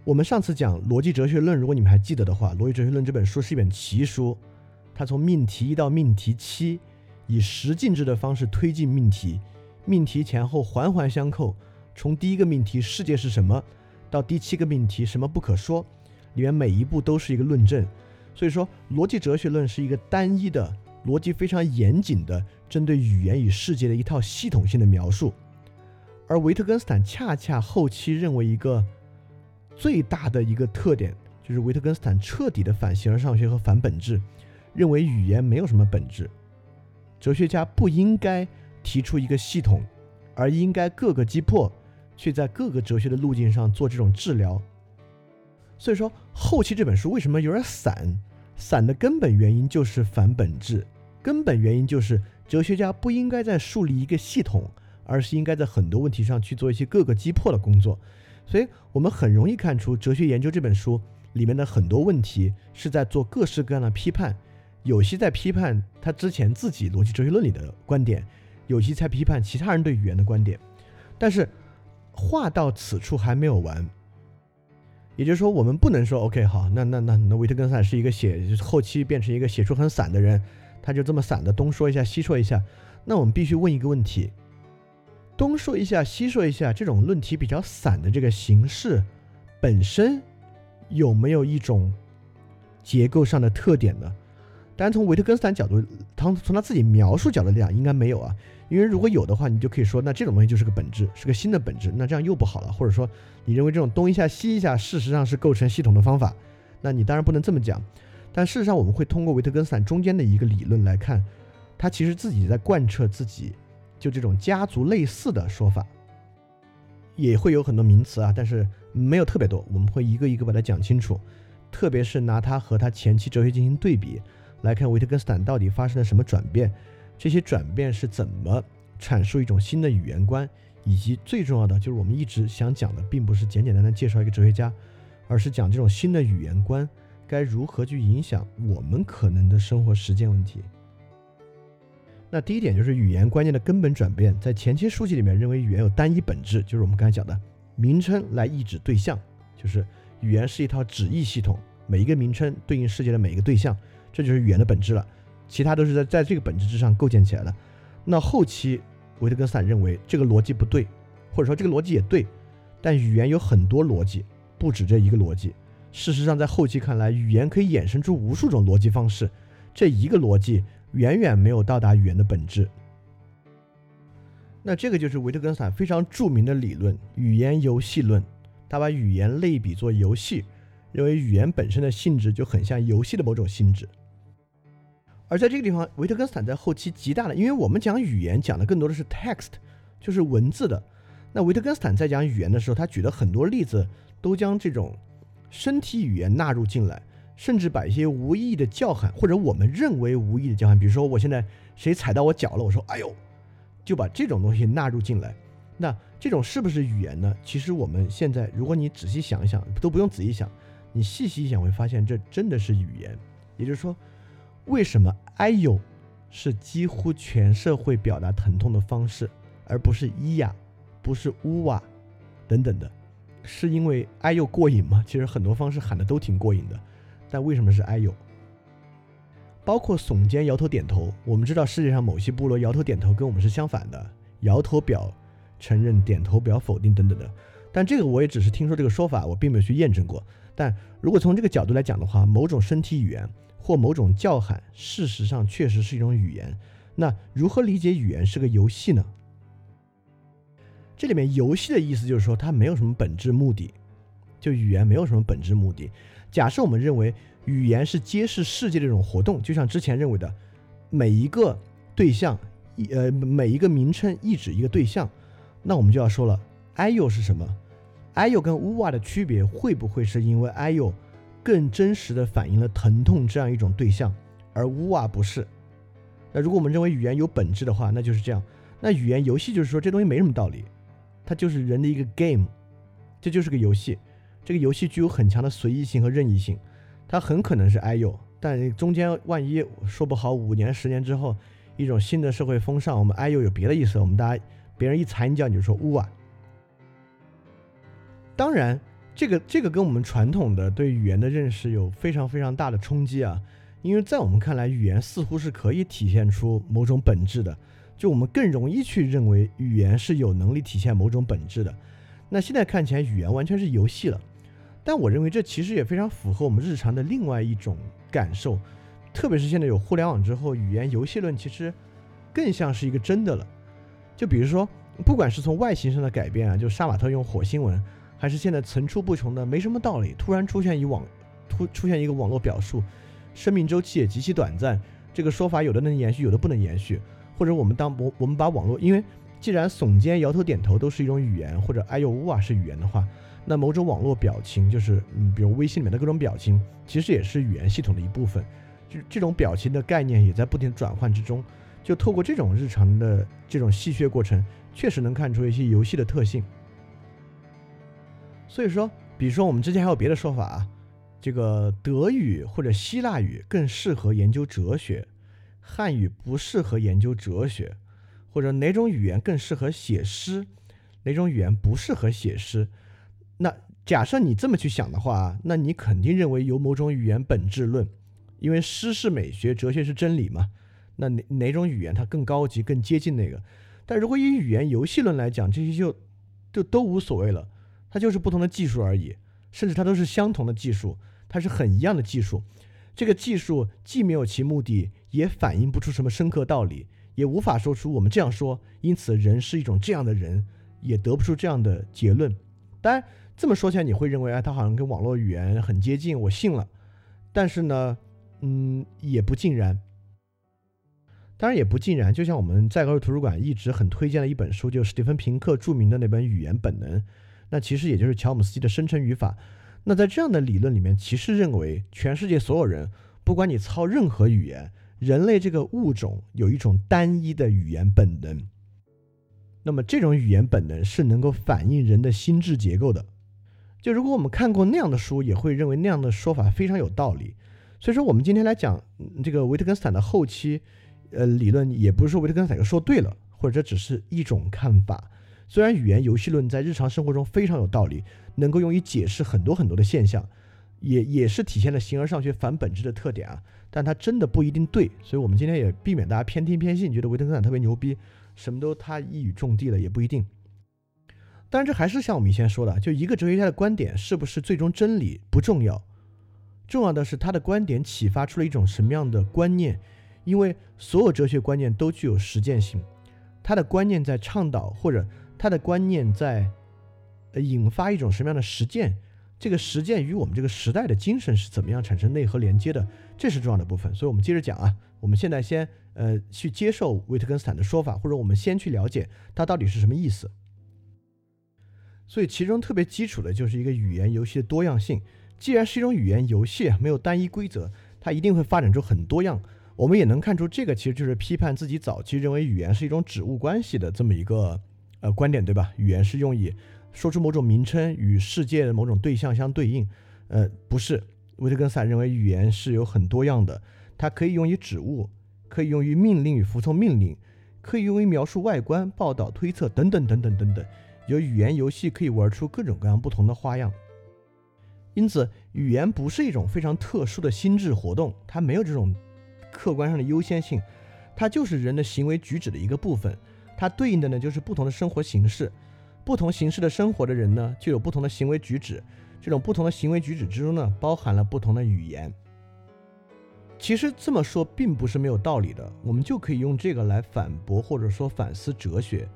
我们上次讲《逻辑哲学论》，如果你们还记得的话，《逻辑哲学论》这本书是一本奇书，它从命题一到命题七，以十进制的方式推进命题，命题前后环环相扣。从第一个命题“世界是什么”到第七个命题“什么不可说”，里面每一步都是一个论证。所以说，《逻辑哲学论》是一个单一的、逻辑非常严谨的针对语言与世界的一套系统性的描述。而维特根斯坦恰恰后期认为一个。最大的一个特点就是维特根斯坦彻底的反形而上学和反本质，认为语言没有什么本质，哲学家不应该提出一个系统，而应该各个击破，去在各个哲学的路径上做这种治疗。所以说后期这本书为什么有点散？散的根本原因就是反本质，根本原因就是哲学家不应该在树立一个系统，而是应该在很多问题上去做一些各个击破的工作。所以我们很容易看出，《哲学研究》这本书里面的很多问题是在做各式各样的批判，有些在批判他之前自己逻辑哲学论里的观点，有些在批判其他人对语言的观点。但是话到此处还没有完，也就是说，我们不能说 OK 好，那那那那维特根斯坦是一个写后期变成一个写出很散的人，他就这么散的东说一下西说一下，那我们必须问一个问题。东说一下，西说一下，这种论题比较散的这个形式，本身有没有一种结构上的特点呢？当然，从维特根斯坦角度，他从他自己描述角度来讲，应该没有啊。因为如果有的话，你就可以说，那这种东西就是个本质，是个新的本质。那这样又不好了。或者说，你认为这种东一下西一下，事实上是构成系统的方法，那你当然不能这么讲。但事实上，我们会通过维特根斯坦中间的一个理论来看，他其实自己在贯彻自己就这种家族类似的说法，也会有很多名词啊，但是没有特别多，我们会一个一个把它讲清楚。特别是拿他和他前期哲学进行对比，来看维特根斯坦到底发生了什么转变，这些转变是怎么阐述一种新的语言观，以及最重要的就是我们一直想讲的，并不是简简单单介绍一个哲学家，而是讲这种新的语言观。该如何去影响我们可能的生活实践问题？那第一点就是语言观念的根本转变。在前期书籍里面，认为语言有单一本质，就是我们刚才讲的名称来意指对象，就是语言是一套指意系统，每一个名称对应世界的每一个对象，这就是语言的本质了。其他都是在在这个本质之上构建起来的。那后期维特根斯坦认为这个逻辑不对，或者说这个逻辑也对，但语言有很多逻辑，不止这一个逻辑。事实上，在后期看来，语言可以衍生出无数种逻辑方式，这一个逻辑远远没有到达语言的本质。那这个就是维特根斯坦非常著名的理论——语言游戏论。他把语言类比作游戏，认为语言本身的性质就很像游戏的某种性质。而在这个地方，维特根斯坦在后期极大的，因为我们讲语言讲的更多的是 text，就是文字的。那维特根斯坦在讲语言的时候，他举的很多例子都将这种。身体语言纳入进来，甚至把一些无意义的叫喊，或者我们认为无意义的叫喊，比如说我现在谁踩到我脚了，我说哎呦，就把这种东西纳入进来。那这种是不是语言呢？其实我们现在，如果你仔细想一想，都不用仔细想，你细细一想会发现，这真的是语言。也就是说，为什么哎呦是几乎全社会表达疼痛的方式，而不是咿呀，不是呜哇等等的？是因为哎呦过瘾吗？其实很多方式喊的都挺过瘾的，但为什么是哎呦？包括耸肩、摇头、点头。我们知道世界上某些部落摇头点头跟我们是相反的，摇头表承认，点头表否定等等的。但这个我也只是听说这个说法，我并没有去验证过。但如果从这个角度来讲的话，某种身体语言或某种叫喊，事实上确实是一种语言。那如何理解语言是个游戏呢？这里面游戏的意思就是说，它没有什么本质目的，就语言没有什么本质目的。假设我们认为语言是揭示世界的一种活动，就像之前认为的，每一个对象，呃，每一个名称意指一个对象，那我们就要说了，哎呦是什么？哎呦跟呜哇的区别会不会是因为哎呦更真实的反映了疼痛这样一种对象，而呜哇不是？那如果我们认为语言有本质的话，那就是这样。那语言游戏就是说这东西没什么道理。它就是人的一个 game，这就是个游戏。这个游戏具有很强的随意性和任意性，它很可能是 I U，但中间万一说不好，五年十年之后，一种新的社会风尚，我们 I U 有别的意思，我们大家别人一踩你脚你就说呜啊。当然，这个这个跟我们传统的对语言的认识有非常非常大的冲击啊，因为在我们看来，语言似乎是可以体现出某种本质的。就我们更容易去认为语言是有能力体现某种本质的，那现在看起来语言完全是游戏了，但我认为这其实也非常符合我们日常的另外一种感受，特别是现在有互联网之后，语言游戏论其实更像是一个真的了。就比如说，不管是从外形上的改变啊，就杀马特用火星文，还是现在层出不穷的没什么道理，突然出现一网突出现一个网络表述，生命周期也极其短暂，这个说法有的能延续，有的不能延续。或者我们当我我们把网络，因为既然耸肩、摇头、点头都是一种语言，或者哎呦呜啊是语言的话，那某种网络表情，就是嗯，比如微信里面的各种表情，其实也是语言系统的一部分。就这种表情的概念也在不停转换之中。就透过这种日常的这种戏谑过程，确实能看出一些游戏的特性。所以说，比如说我们之前还有别的说法啊，这个德语或者希腊语更适合研究哲学。汉语不适合研究哲学，或者哪种语言更适合写诗，哪种语言不适合写诗？那假设你这么去想的话，那你肯定认为有某种语言本质论，因为诗是美学，哲学是真理嘛。那哪哪种语言它更高级、更接近那个？但如果以语言游戏论来讲，这些就就都无所谓了，它就是不同的技术而已，甚至它都是相同的技术，它是很一样的技术。这个技术既没有其目的，也反映不出什么深刻道理，也无法说出我们这样说，因此人是一种这样的人，也得不出这样的结论。当然，这么说起来，你会认为，哎，它好像跟网络语言很接近，我信了。但是呢，嗯，也不尽然。当然也不尽然，就像我们在高级图书馆一直很推荐的一本书，就史蒂芬平克著名的那本《语言本能》，那其实也就是乔姆斯基的生成语法。那在这样的理论里面，其实认为全世界所有人，不管你操任何语言，人类这个物种有一种单一的语言本能。那么这种语言本能是能够反映人的心智结构的。就如果我们看过那样的书，也会认为那样的说法非常有道理。所以说，我们今天来讲这个维特根斯坦的后期。呃，理论也不是说维特根斯坦说对了，或者这只是一种看法。虽然语言游戏论在日常生活中非常有道理，能够用于解释很多很多的现象，也也是体现了形而上学反本质的特点啊。但它真的不一定对，所以我们今天也避免大家偏听偏信，觉得维特根斯坦特别牛逼，什么都他一语中的了，也不一定。当然，这还是像我们以前说的，就一个哲学家的观点是不是最终真理不重要，重要的是他的观点启发出了一种什么样的观念。因为所有哲学观念都具有实践性，他的观念在倡导或者他的观念在呃引发一种什么样的实践，这个实践与我们这个时代的精神是怎么样产生内核连接的，这是重要的部分。所以，我们接着讲啊，我们现在先呃去接受维特根斯坦的说法，或者我们先去了解他到底是什么意思。所以，其中特别基础的就是一个语言游戏的多样性。既然是一种语言游戏，没有单一规则，它一定会发展出很多样。我们也能看出，这个其实就是批判自己早期认为语言是一种指物关系的这么一个呃观点，对吧？语言是用以说出某种名称与世界的某种对象相对应，呃，不是。维特根斯坦认为语言是有很多样的，它可以用于指物，可以用于命令与服从命令，可以用于描述外观、报道、推测等等等等等等。有语言游戏可以玩出各种各样不同的花样。因此，语言不是一种非常特殊的心智活动，它没有这种。客观上的优先性，它就是人的行为举止的一个部分，它对应的呢就是不同的生活形式，不同形式的生活的人呢就有不同的行为举止，这种不同的行为举止之中呢包含了不同的语言。其实这么说并不是没有道理的，我们就可以用这个来反驳或者说反思哲学。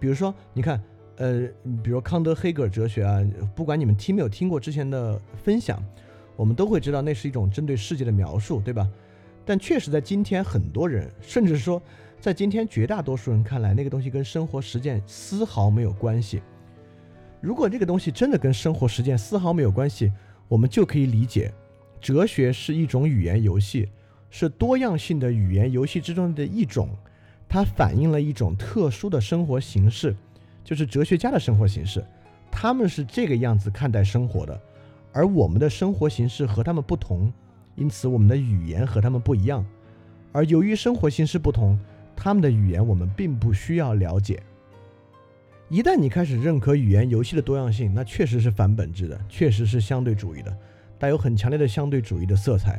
比如说，你看，呃，比如康德、黑格尔哲学啊，不管你们听没有听过之前的分享，我们都会知道那是一种针对世界的描述，对吧？但确实，在今天，很多人，甚至说，在今天绝大多数人看来，那个东西跟生活实践丝毫没有关系。如果这个东西真的跟生活实践丝毫没有关系，我们就可以理解，哲学是一种语言游戏，是多样性的语言游戏之中的一种，它反映了一种特殊的生活形式，就是哲学家的生活形式，他们是这个样子看待生活的，而我们的生活形式和他们不同。因此，我们的语言和他们不一样，而由于生活形式不同，他们的语言我们并不需要了解。一旦你开始认可语言游戏的多样性，那确实是反本质的，确实是相对主义的，带有很强烈的相对主义的色彩。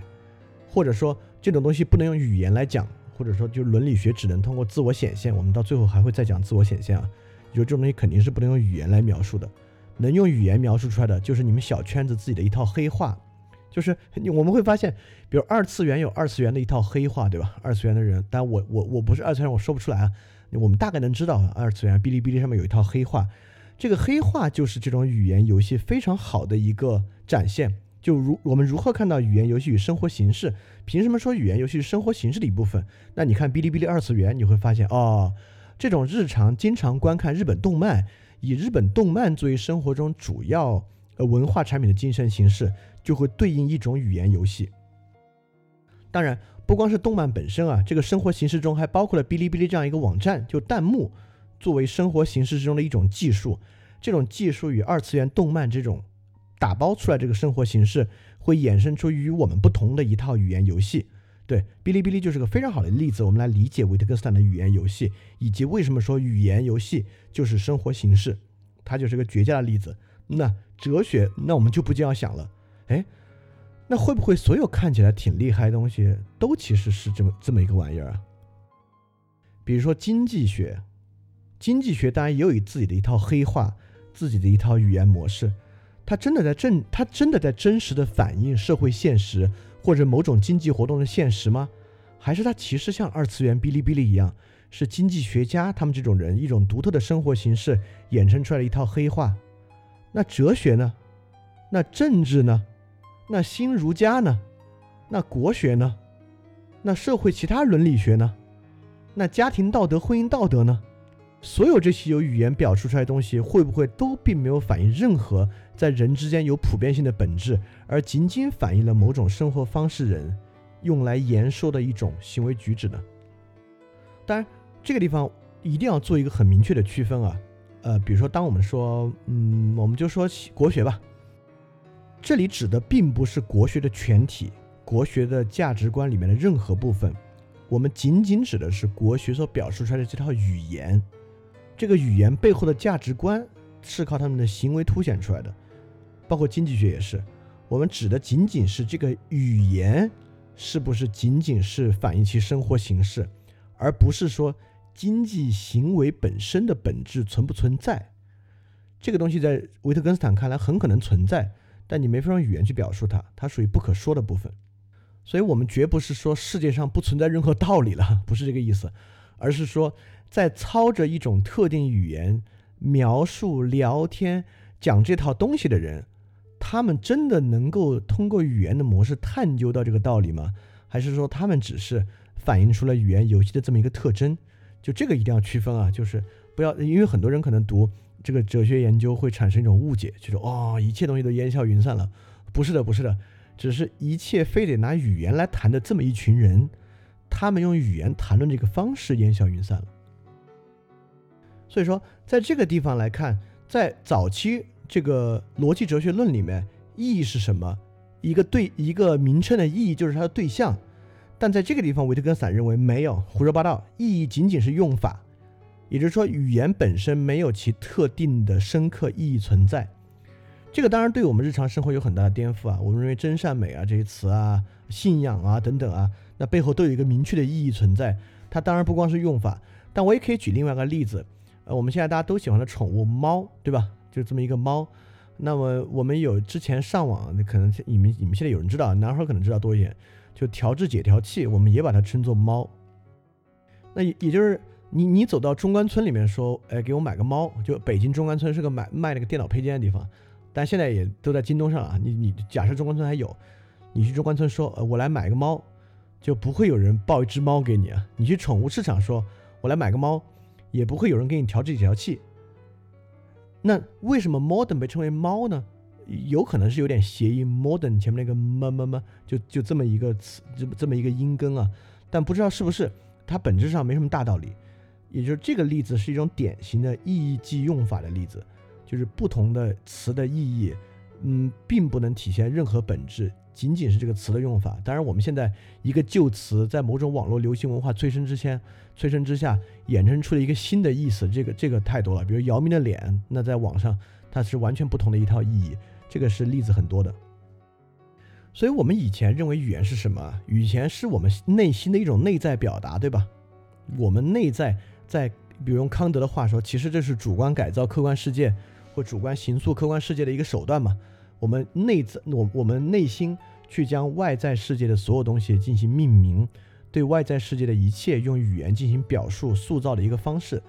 或者说，这种东西不能用语言来讲，或者说，就伦理学只能通过自我显现。我们到最后还会再讲自我显现啊，就这种东西肯定是不能用语言来描述的，能用语言描述出来的，就是你们小圈子自己的一套黑话。就是我们会发现，比如二次元有二次元的一套黑话，对吧？二次元的人，但我我我不是二次元，我说不出来啊。我们大概能知道，二次元哔哩哔哩上面有一套黑话，这个黑话就是这种语言游戏非常好的一个展现。就如我们如何看到语言游戏与生活形式？凭什么说语言游戏是生活形式的一部分？那你看哔哩哔哩二次元，你会发现哦，这种日常经常观看日本动漫，以日本动漫作为生活中主要呃文化产品的精神形式。就会对应一种语言游戏。当然，不光是动漫本身啊，这个生活形式中还包括了哔哩哔哩这样一个网站，就弹幕作为生活形式之中的一种技术。这种技术与二次元动漫这种打包出来这个生活形式，会衍生出与我们不同的一套语言游戏。对，哔哩哔哩就是个非常好的例子。我们来理解维特根斯坦的语言游戏，以及为什么说语言游戏就是生活形式，它就是个绝佳的例子。那哲学，那我们就不禁要想了。哎，那会不会所有看起来挺厉害的东西，都其实是这么这么一个玩意儿啊？比如说经济学，经济学当然也有自己的一套黑话，自己的一套语言模式。它真的在正，它真的在真实的反映社会现实或者某种经济活动的现实吗？还是它其实像二次元哔哩哔哩一样，是经济学家他们这种人一种独特的生活形式衍生出来的一套黑话？那哲学呢？那政治呢？那新儒家呢？那国学呢？那社会其他伦理学呢？那家庭道德、婚姻道德呢？所有这些由语言表述出来的东西，会不会都并没有反映任何在人之间有普遍性的本质，而仅仅反映了某种生活方式人用来言说的一种行为举止呢？当然，这个地方一定要做一个很明确的区分啊。呃，比如说，当我们说，嗯，我们就说国学吧，这里指的并不是国学的全体，国学的价值观里面的任何部分，我们仅仅指的是国学所表述出来的这套语言。这个语言背后的价值观是靠他们的行为凸显出来的，包括经济学也是。我们指的仅仅是这个语言是不是仅仅是反映其生活形式，而不是说经济行为本身的本质存不存在。这个东西在维特根斯坦看来很可能存在，但你没法用语言去表述它，它属于不可说的部分。所以，我们绝不是说世界上不存在任何道理了，不是这个意思，而是说。在操着一种特定语言描述、聊天、讲这套东西的人，他们真的能够通过语言的模式探究到这个道理吗？还是说他们只是反映出了语言游戏的这么一个特征？就这个一定要区分啊！就是不要，因为很多人可能读这个哲学研究会产生一种误解，就是哦，一切东西都烟消云散了。不是的，不是的，只是一切非得拿语言来谈的这么一群人，他们用语言谈论这个方式烟消云散了。所以说，在这个地方来看，在早期这个逻辑哲学论里面，意义是什么？一个对一个名称的意义就是它的对象。但在这个地方，维特根斯坦认为没有胡说八道，意义仅仅是用法，也就是说，语言本身没有其特定的深刻意义存在。这个当然对我们日常生活有很大的颠覆啊！我们认为真善美啊这些词啊、信仰啊等等啊，那背后都有一个明确的意义存在。它当然不光是用法，但我也可以举另外一个例子。呃，我们现在大家都喜欢的宠物猫，对吧？就这么一个猫。那么我们有之前上网，可能你们你们现在有人知道，男孩可能知道多一点。就调制解调器，我们也把它称作猫。那也也就是你你走到中关村里面说，哎，给我买个猫。就北京中关村是个买卖那个电脑配件的地方，但现在也都在京东上啊。你你假设中关村还有，你去中关村说，我来买个猫，就不会有人抱一只猫给你啊。你去宠物市场说，我来买个猫。也不会有人给你调制解调器。那为什么 modern 被称为猫呢？有可能是有点谐音，modern 前面那个么么么，就就这么一个词，这么这么一个音根啊。但不知道是不是，它本质上没什么大道理。也就是这个例子是一种典型的意义即用法的例子，就是不同的词的意义，嗯，并不能体现任何本质。仅仅是这个词的用法，当然我们现在一个旧词在某种网络流行文化催生之前、催生之下衍生出了一个新的意思，这个这个太多了。比如姚明的脸，那在网上它是完全不同的一套意义，这个是例子很多的。所以我们以前认为语言是什么？语言是我们内心的一种内在表达，对吧？我们内在在，比如用康德的话说，其实这是主观改造客观世界或主观形塑客观世界的一个手段嘛。我们内在，我我们内心去将外在世界的所有东西进行命名，对外在世界的一切用语言进行表述、塑造的一个方式。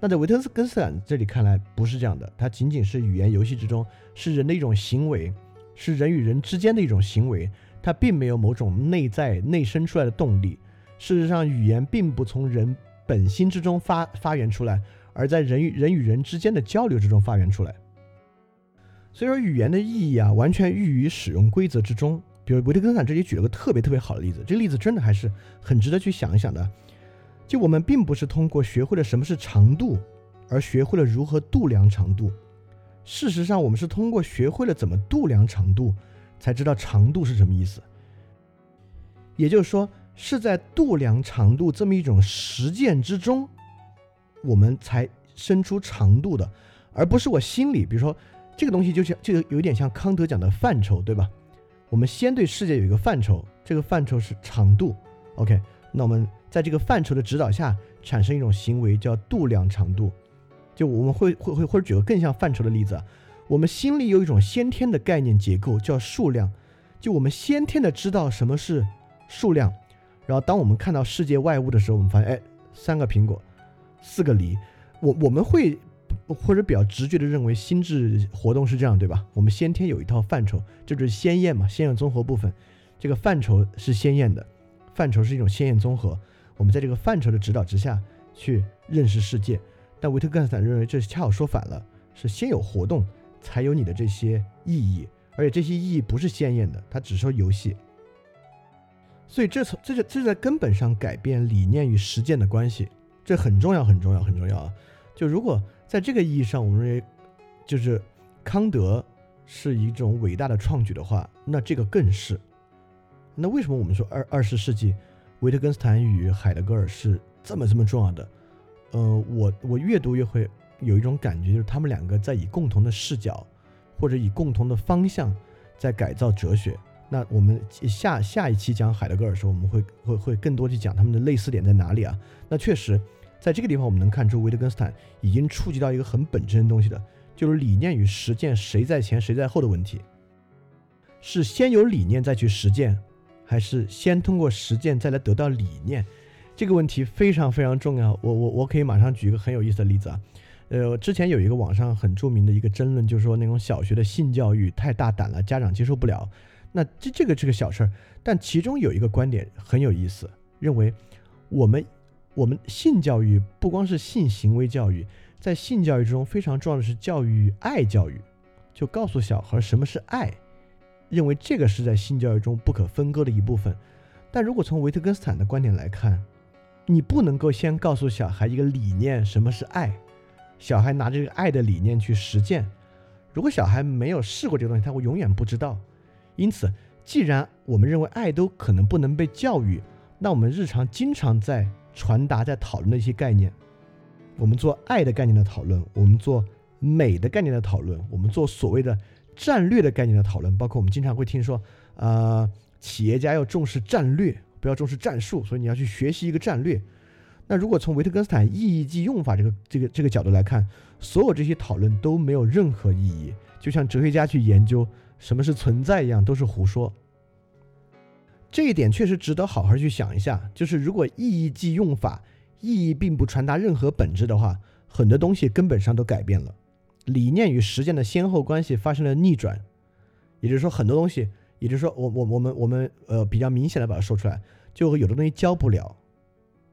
那在维特斯根斯坦这里看来不是这样的，它仅仅是语言游戏之中是人的一种行为，是人与人之间的一种行为，它并没有某种内在内生出来的动力。事实上，语言并不从人本心之中发发源出来，而在人与人与人之间的交流之中发源出来。所以说，语言的意义啊，完全寓于使用规则之中。比如维特根斯坦这里举了个特别特别好的例子，这个例子真的还是很值得去想一想的。就我们并不是通过学会了什么是长度，而学会了如何度量长度。事实上，我们是通过学会了怎么度量长度，才知道长度是什么意思。也就是说，是在度量长度这么一种实践之中，我们才生出长度的，而不是我心里，比如说。这个东西就像就有点像康德讲的范畴，对吧？我们先对世界有一个范畴，这个范畴是长度。OK，那我们在这个范畴的指导下产生一种行为叫度量长度。就我们会会会或者举个更像范畴的例子啊，我们心里有一种先天的概念结构叫数量，就我们先天的知道什么是数量。然后当我们看到世界外物的时候，我们发现，哎，三个苹果，四个梨，我我们会。或者比较直觉的认为心智活动是这样，对吧？我们先天有一套范畴，这就是先验嘛，先验综合部分，这个范畴是鲜艳的，范畴是一种鲜艳综合。我们在这个范畴的指导之下去认识世界。但维特根斯坦认为这恰好说反了，是先有活动才有你的这些意义，而且这些意义不是鲜艳的，它只说游戏。所以这从这是这是在根本上改变理念与实践的关系，这很重要很重要很重要啊！就如果在这个意义上，我认为就是康德是一种伟大的创举的话，那这个更是。那为什么我们说二二十世纪维特根斯坦与海德格尔是这么这么重要的？呃，我我越读越会有一种感觉，就是他们两个在以共同的视角或者以共同的方向在改造哲学。那我们下下一期讲海德格尔的时候，我们会会会更多去讲他们的类似点在哪里啊？那确实在这个地方，我们能看出维特根斯坦已经触及到一个很本质的东西的，就是理念与实践谁在前谁在后的问题，是先有理念再去实践。还是先通过实践再来得到理念，这个问题非常非常重要。我我我可以马上举一个很有意思的例子啊，呃，之前有一个网上很著名的一个争论，就是说那种小学的性教育太大胆了，家长接受不了。那这这个这个小事儿，但其中有一个观点很有意思，认为我们我们性教育不光是性行为教育，在性教育中非常重要的是教育爱教育，就告诉小孩什么是爱。认为这个是在性教育中不可分割的一部分，但如果从维特根斯坦的观点来看，你不能够先告诉小孩一个理念，什么是爱，小孩拿着这个爱的理念去实践。如果小孩没有试过这个东西，他会永远不知道。因此，既然我们认为爱都可能不能被教育，那我们日常经常在传达、在讨论的一些概念，我们做爱的概念的讨论，我们做美的概念的讨论，我们做所谓的。战略的概念的讨论，包括我们经常会听说，呃，企业家要重视战略，不要重视战术，所以你要去学习一个战略。那如果从维特根斯坦意义及用法这个这个这个角度来看，所有这些讨论都没有任何意义，就像哲学家去研究什么是存在一样，都是胡说。这一点确实值得好好去想一下。就是如果意义即用法，意义并不传达任何本质的话，很多东西根本上都改变了。理念与实践的先后关系发生了逆转，也就是说，很多东西，也就是说，我我我们我们呃比较明显的把它说出来，就有的东西教不了，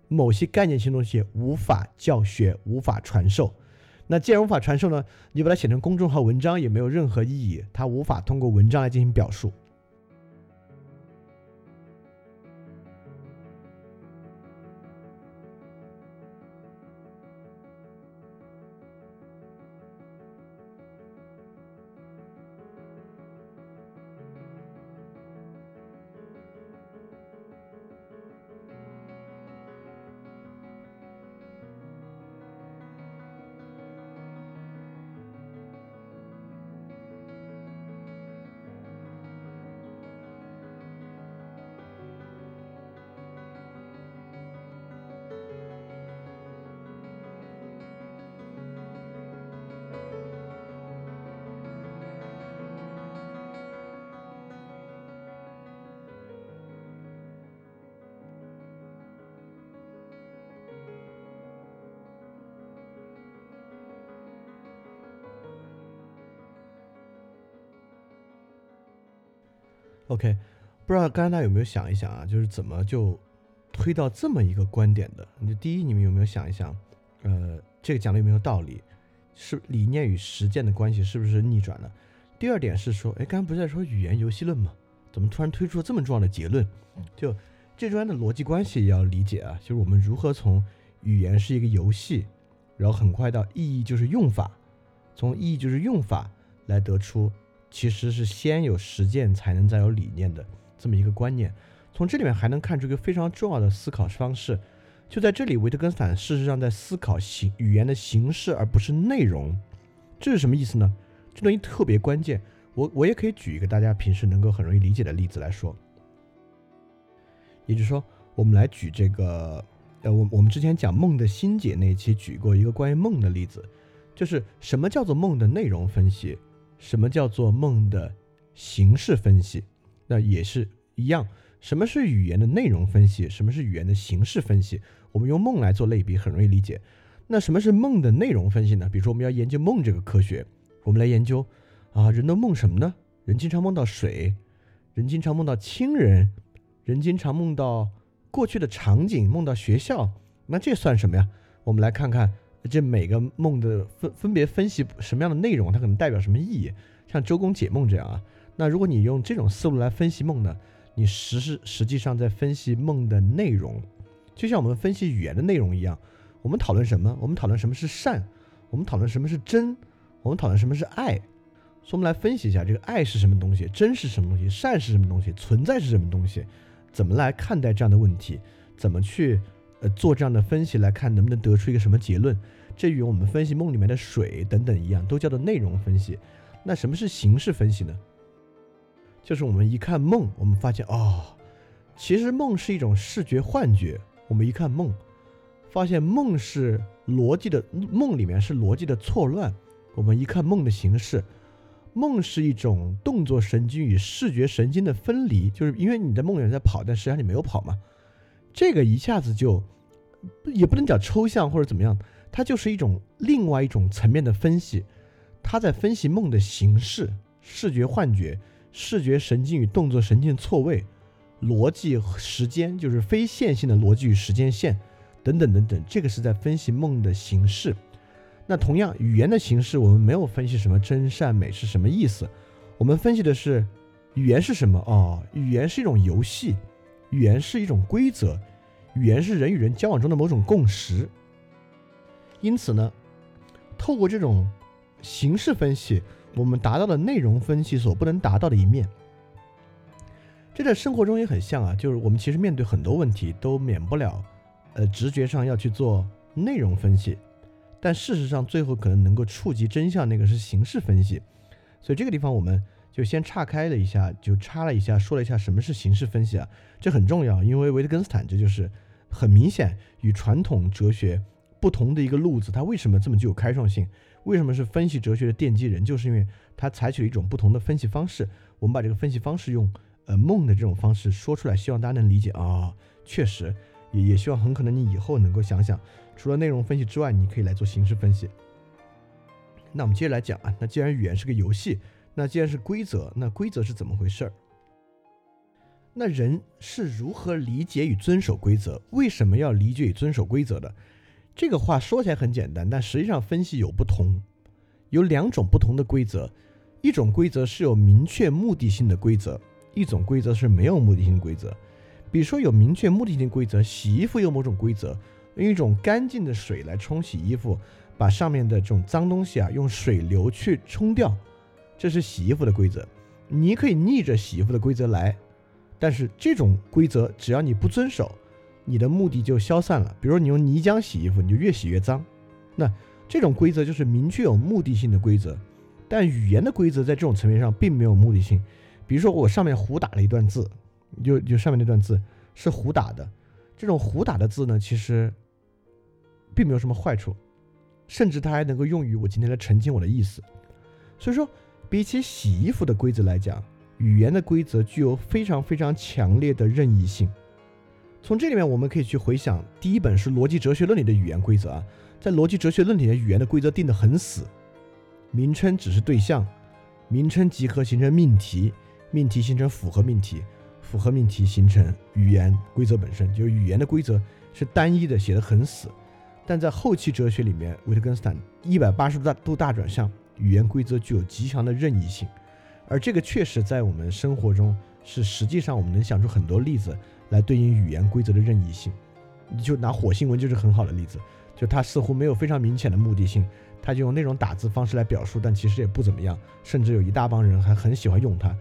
某些概念性东西无法教学，无法传授。那既然无法传授呢，你把它写成公众号文章也没有任何意义，它无法通过文章来进行表述。OK，不知道刚才大家有没有想一想啊？就是怎么就推到这么一个观点的？就第一，你们有没有想一想？呃，这个讲的有没有道理？是理念与实践的关系是不是逆转了？第二点是说，哎，刚刚不是在说语言游戏论吗？怎么突然推出了这么重要的结论？就这中间的逻辑关系也要理解啊。就是我们如何从语言是一个游戏，然后很快到意义就是用法，从意义就是用法来得出。其实是先有实践才能再有理念的这么一个观念，从这里面还能看出一个非常重要的思考方式。就在这里，维特根斯坦事实上在思考形语言的形式，而不是内容。这是什么意思呢？这东西特别关键。我我也可以举一个大家平时能够很容易理解的例子来说，也就是说，我们来举这个，呃，我我们之前讲梦的心解那一期举过一个关于梦的例子，就是什么叫做梦的内容分析。什么叫做梦的形式分析？那也是一样。什么是语言的内容分析？什么是语言的形式分析？我们用梦来做类比，很容易理解。那什么是梦的内容分析呢？比如说，我们要研究梦这个科学，我们来研究啊，人都梦什么呢？人经常梦到水，人经常梦到亲人，人经常梦到过去的场景，梦到学校，那这算什么呀？我们来看看这每个梦的分分别分析什么样的内容，它可能代表什么意义。像周公解梦这样啊，那如果你用这种思路来分析梦呢，你实是实际上在分析梦的内容，就像我们分析语言的内容一样。我们讨论什么？我们讨论什么是善？我们讨论什么是真？我们讨论什么是爱？所以，我们来分析一下这个爱是什么东西，真是什么东西，善是什么东西，存在是什么东西？怎么来看待这样的问题？怎么去呃做这样的分析来看能不能得出一个什么结论？这与我们分析梦里面的水等等一样，都叫做内容分析。那什么是形式分析呢？就是我们一看梦，我们发现哦，其实梦是一种视觉幻觉。我们一看梦。发现梦是逻辑的，梦里面是逻辑的错乱。我们一看梦的形式，梦是一种动作神经与视觉神经的分离，就是因为你的梦里面在跑，但实际上你没有跑嘛。这个一下子就也不能讲抽象或者怎么样，它就是一种另外一种层面的分析。他在分析梦的形式、视觉幻觉、视觉神经与动作神经错位、逻辑时间，就是非线性的逻辑与时间线。等等等等，这个是在分析梦的形式。那同样，语言的形式，我们没有分析什么真善美是什么意思，我们分析的是语言是什么哦，语言是一种游戏，语言是一种规则，语言是人与人交往中的某种共识。因此呢，透过这种形式分析，我们达到了内容分析所不能达到的一面。这在生活中也很像啊，就是我们其实面对很多问题都免不了。呃，直觉上要去做内容分析，但事实上最后可能能够触及真相那个是形式分析，所以这个地方我们就先岔开了一下，就插了一下，说了一下什么是形式分析啊，这很重要，因为维特根斯坦这就是很明显与传统哲学不同的一个路子，他为什么这么具有开创性？为什么是分析哲学的奠基人？就是因为他采取了一种不同的分析方式。我们把这个分析方式用呃梦的这种方式说出来，希望大家能理解啊，确实。也也希望很可能你以后能够想想，除了内容分析之外，你可以来做形式分析。那我们接着来讲啊，那既然语言是个游戏，那既然是规则，那规则是怎么回事儿？那人是如何理解与遵守规则？为什么要理解与遵守规则的？这个话说起来很简单，但实际上分析有不同，有两种不同的规则，一种规则是有明确目的性的规则，一种规则是没有目的性规则。比如说有明确目的性规则，洗衣服有某种规则，用一种干净的水来冲洗衣服，把上面的这种脏东西啊用水流去冲掉，这是洗衣服的规则。你可以逆着洗衣服的规则来，但是这种规则只要你不遵守，你的目的就消散了。比如你用泥浆洗衣服，你就越洗越脏。那这种规则就是明确有目的性的规则，但语言的规则在这种层面上并没有目的性。比如说我上面胡打了一段字。就就上面那段字是胡打的，这种胡打的字呢，其实并没有什么坏处，甚至它还能够用于我今天来澄清我的意思。所以说，比起洗衣服的规则来讲，语言的规则具有非常非常强烈的任意性。从这里面我们可以去回想，第一本是《逻辑哲学论》里的语言规则啊，在《逻辑哲学论》里的语言的规则定得很死，名称只是对象，名称集合形成命题，命题形成复合命题。符合命题形成语言规则本身，就是语言的规则是单一的，写的很死。但在后期哲学里面，维特根斯坦一百八十度大度大转向，语言规则具有极强的任意性。而这个确实在我们生活中是实际上我们能想出很多例子来对应语言规则的任意性。你就拿火星文就是很好的例子，就它似乎没有非常明显的目的性，它就用那种打字方式来表述，但其实也不怎么样，甚至有一大帮人还很喜欢用它。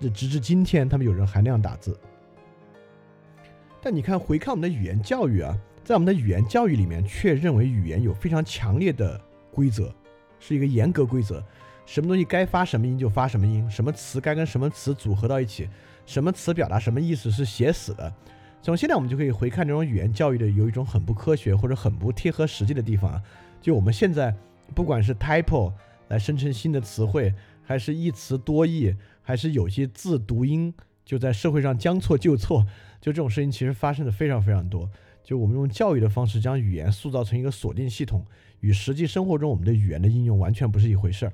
这直至今天，他们有人还那样打字。但你看，回看我们的语言教育啊，在我们的语言教育里面，却认为语言有非常强烈的规则，是一个严格规则。什么东西该发什么音就发什么音，什么词该跟什么词组合到一起，什么词表达什么意思是写死的。从现在我们就可以回看这种语言教育的有一种很不科学或者很不贴合实际的地方啊。就我们现在不管是 typo 来生成新的词汇，还是一词多义。还是有些字读音就在社会上将错就错，就这种事情其实发生的非常非常多。就我们用教育的方式将语言塑造成一个锁定系统，与实际生活中我们的语言的应用完全不是一回事儿。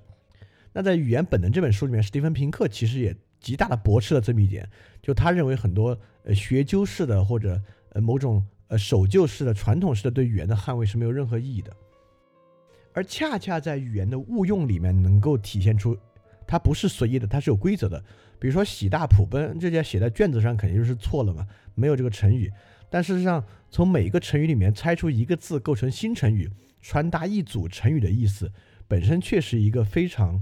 那在《语言本能》这本书里面，史蒂芬平克其实也极大的驳斥了这么一点，就他认为很多呃学究式的或者呃某种呃守旧式的传统式的对语言的捍卫是没有任何意义的，而恰恰在语言的误用里面能够体现出它不是随意的，它是有规则的。比如说喜大普奔，这件写在卷子上肯定就是错了嘛，没有这个成语。但事实上，从每一个成语里面拆出一个字构成新成语，传达一组成语的意思，本身却是一个非常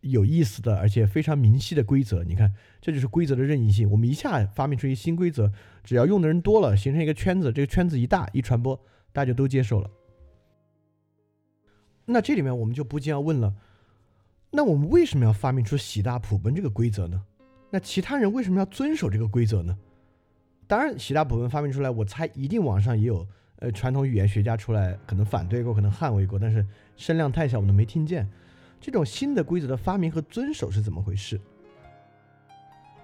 有意思的，而且非常明晰的规则。你看，这就是规则的任意性。我们一下发明出一新规则，只要用的人多了，形成一个圈子，这个圈子一大一传播，大家都接受了。那这里面我们就不禁要问了：那我们为什么要发明出喜大普奔这个规则呢？那其他人为什么要遵守这个规则呢？当然，喜大普奔发明出来，我猜一定网上也有呃传统语言学家出来可能反对过，可能捍卫过，但是声量太小，我们都没听见。这种新的规则的发明和遵守是怎么回事？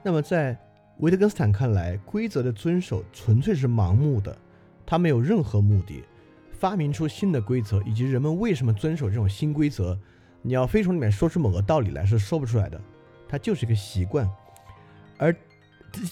那么在维特根斯坦看来，规则的遵守纯粹是盲目的，它没有任何目的。发明出新的规则以及人们为什么遵守这种新规则，你要非从里面说出某个道理来是说不出来的，它就是一个习惯，而。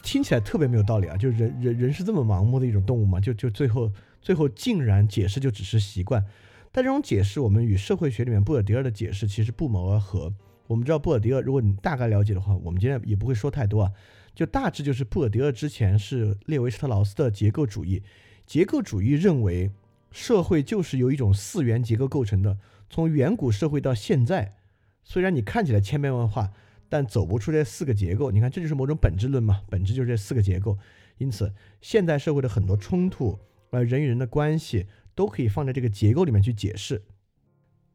听起来特别没有道理啊！就人人人是这么盲目的一种动物嘛？就就最后最后竟然解释就只是习惯，但这种解释我们与社会学里面布尔迪厄的解释其实不谋而合。我们知道布尔迪厄，如果你大概了解的话，我们今天也不会说太多啊。就大致就是布尔迪厄之前是列维斯特劳斯的结构主义，结构主义认为社会就是由一种四元结构构成的，从远古社会到现在，虽然你看起来千变万化。但走不出这四个结构，你看这就是某种本质论嘛？本质就是这四个结构。因此，现代社会的很多冲突，呃，人与人的关系，都可以放在这个结构里面去解释。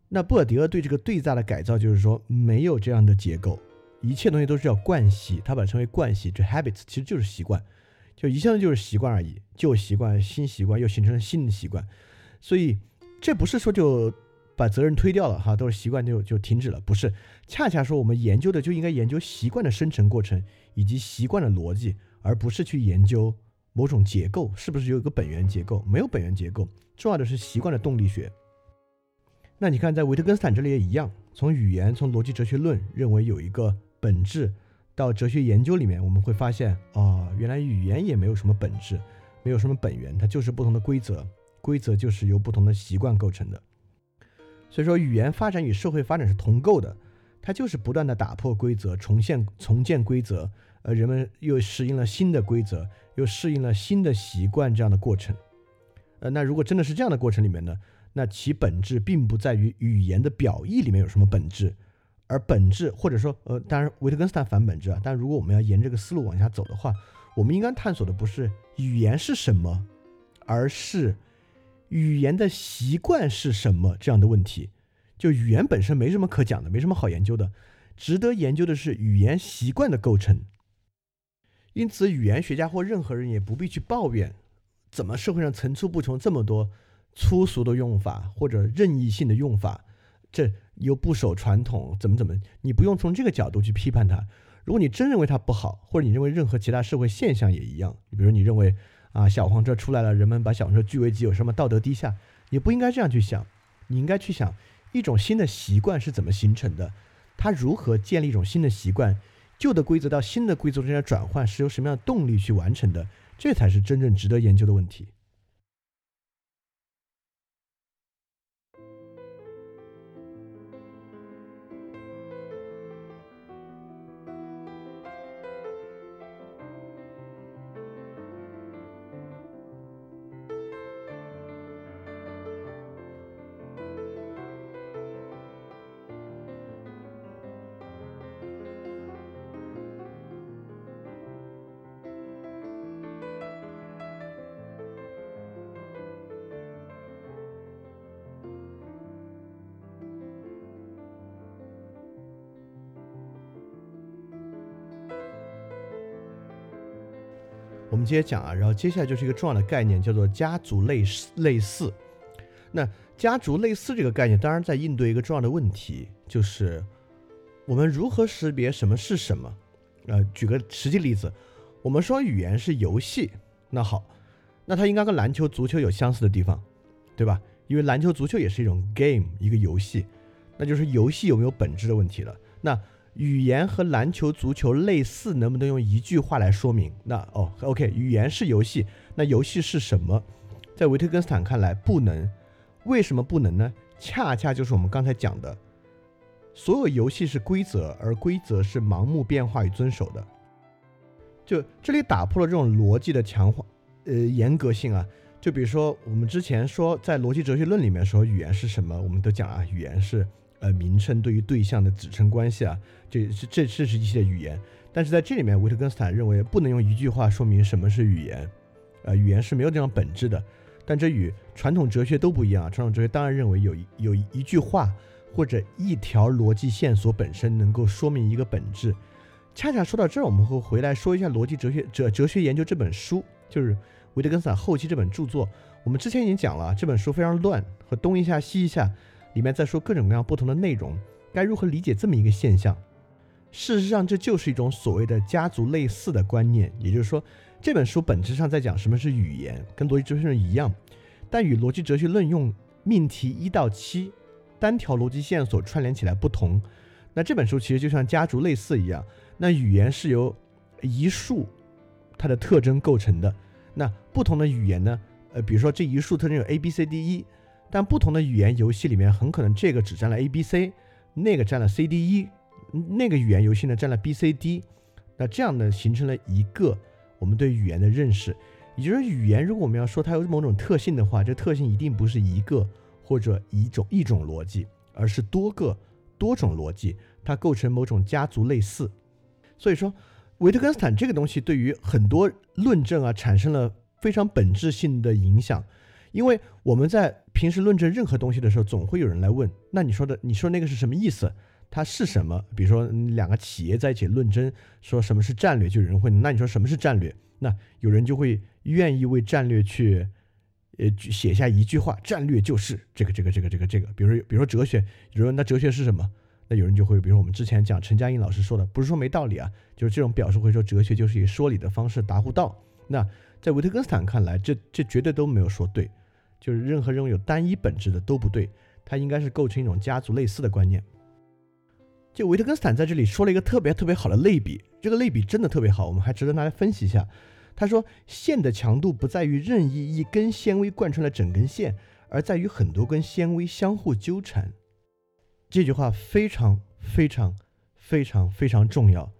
那布尔迪厄对这个对大的改造就是说，没有这样的结构，一切东西都是叫惯习，他把它称为惯习，就 habits，其实就是习惯，就一向就是习惯而已，旧习惯、新习惯又形成了新的习惯。所以，这不是说就。把责任推掉了哈，都是习惯就就停止了，不是？恰恰说我们研究的就应该研究习惯的生成过程以及习惯的逻辑，而不是去研究某种结构是不是有一个本源结构，没有本源结构，重要的是习惯的动力学。那你看，在维特根斯坦这里也一样，从语言、从逻辑哲学论认为有一个本质，到哲学研究里面，我们会发现啊，原来语言也没有什么本质，没有什么本源，它就是不同的规则，规则就是由不同的习惯构成的。所以说，语言发展与社会发展是同构的，它就是不断的打破规则，重现、重建规则，呃，人们又适应了新的规则，又适应了新的习惯这样的过程。呃，那如果真的是这样的过程里面呢，那其本质并不在于语言的表意里面有什么本质，而本质或者说，呃，当然维特根斯坦反本质啊，但如果我们要沿这个思路往下走的话，我们应该探索的不是语言是什么，而是。语言的习惯是什么？这样的问题，就语言本身没什么可讲的，没什么好研究的。值得研究的是语言习惯的构成。因此，语言学家或任何人也不必去抱怨，怎么社会上层出不穷这么多粗俗的用法或者任意性的用法，这又不守传统，怎么怎么？你不用从这个角度去批判它。如果你真认为它不好，或者你认为任何其他社会现象也一样，比如你认为。啊，小黄车出来了，人们把小黄车据为己有，什么道德低下？也不应该这样去想，你应该去想一种新的习惯是怎么形成的，它如何建立一种新的习惯，旧的规则到新的规则之间的转换是由什么样的动力去完成的？这才是真正值得研究的问题。我们接着讲啊，然后接下来就是一个重要的概念，叫做家族类似类似。那家族类似这个概念，当然在应对一个重要的问题，就是我们如何识别什么是什么？呃，举个实际例子，我们说语言是游戏，那好，那它应该跟篮球、足球有相似的地方，对吧？因为篮球、足球也是一种 game，一个游戏，那就是游戏有没有本质的问题了。那语言和篮球、足球类似，能不能用一句话来说明？那哦，OK，语言是游戏，那游戏是什么？在维特根斯坦看来，不能。为什么不能呢？恰恰就是我们刚才讲的，所有游戏是规则，而规则是盲目变化与遵守的。就这里打破了这种逻辑的强化，呃，严格性啊。就比如说，我们之前说在逻辑哲学论里面说语言是什么，我们都讲啊，语言是。呃，名称对于对象的指称关系啊，这是这这是一些语言，但是在这里面，维特根斯坦认为不能用一句话说明什么是语言，呃，语言是没有这样本质的。但这与传统哲学都不一样啊，传统哲学当然认为有有一句话或者一条逻辑线索本身能够说明一个本质。恰恰说到这儿，我们会回来说一下逻辑哲学哲哲学研究这本书，就是维特根斯坦后期这本著作。我们之前已经讲了，这本书非常乱，和东一下西一下。里面在说各种各样不同的内容，该如何理解这么一个现象？事实上，这就是一种所谓的家族类似的观念。也就是说，这本书本质上在讲什么是语言，跟逻辑哲学论一样，但与逻辑哲学论用命题一到七单条逻辑线索串联起来不同。那这本书其实就像家族类似一样，那语言是由一束它的特征构成的。那不同的语言呢？呃，比如说这一束特征有 A、B、C、D、E。但不同的语言游戏里面，很可能这个只占了 A、B、C，那个占了 C、D、E，那个语言游戏呢占了 B、C、D，那这样呢形成了一个我们对语言的认识。也就是语言，如果我们要说它有某种特性的话，这特性一定不是一个或者一种一种逻辑，而是多个多种逻辑，它构成某种家族类似。所以说，维特根斯坦这个东西对于很多论证啊产生了非常本质性的影响。因为我们在平时论证任何东西的时候，总会有人来问：那你说的，你说那个是什么意思？它是什么？比如说两个企业在一起论证，说什么是战略，就有人会，那你说什么是战略？那有人就会愿意为战略去，呃，写下一句话：战略就是这个这个这个这个这个。比如说，比如说哲学，有人问那哲学是什么？那有人就会，比如说我们之前讲陈嘉映老师说的，不是说没道理啊，就是这种表述会说哲学就是以说理的方式达乎道。那在维特根斯坦看来，这这绝对都没有说对。就是任何认为有单一本质的都不对，它应该是构成一种家族类似的观念。就维特根斯坦在这里说了一个特别特别好的类比，这个类比真的特别好，我们还值得拿来分析一下。他说，线的强度不在于任意一根纤维贯穿了整根线，而在于很多根纤维相互纠缠。这句话非常非常非常非常重要。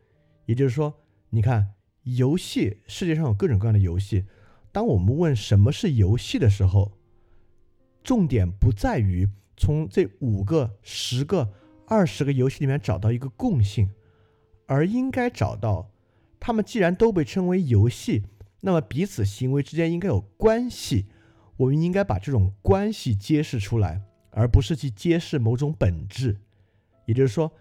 也就是说，你看，游戏世界上有各种各样的游戏，当我们问什么是游戏的时候，重点不在于从这五个、十个、二十个游戏里面找到一个共性，而应该找到，他们既然都被称为游戏，那么彼此行为之间应该有关系。我们应该把这种关系揭示出来，而不是去揭示某种本质。也就是说，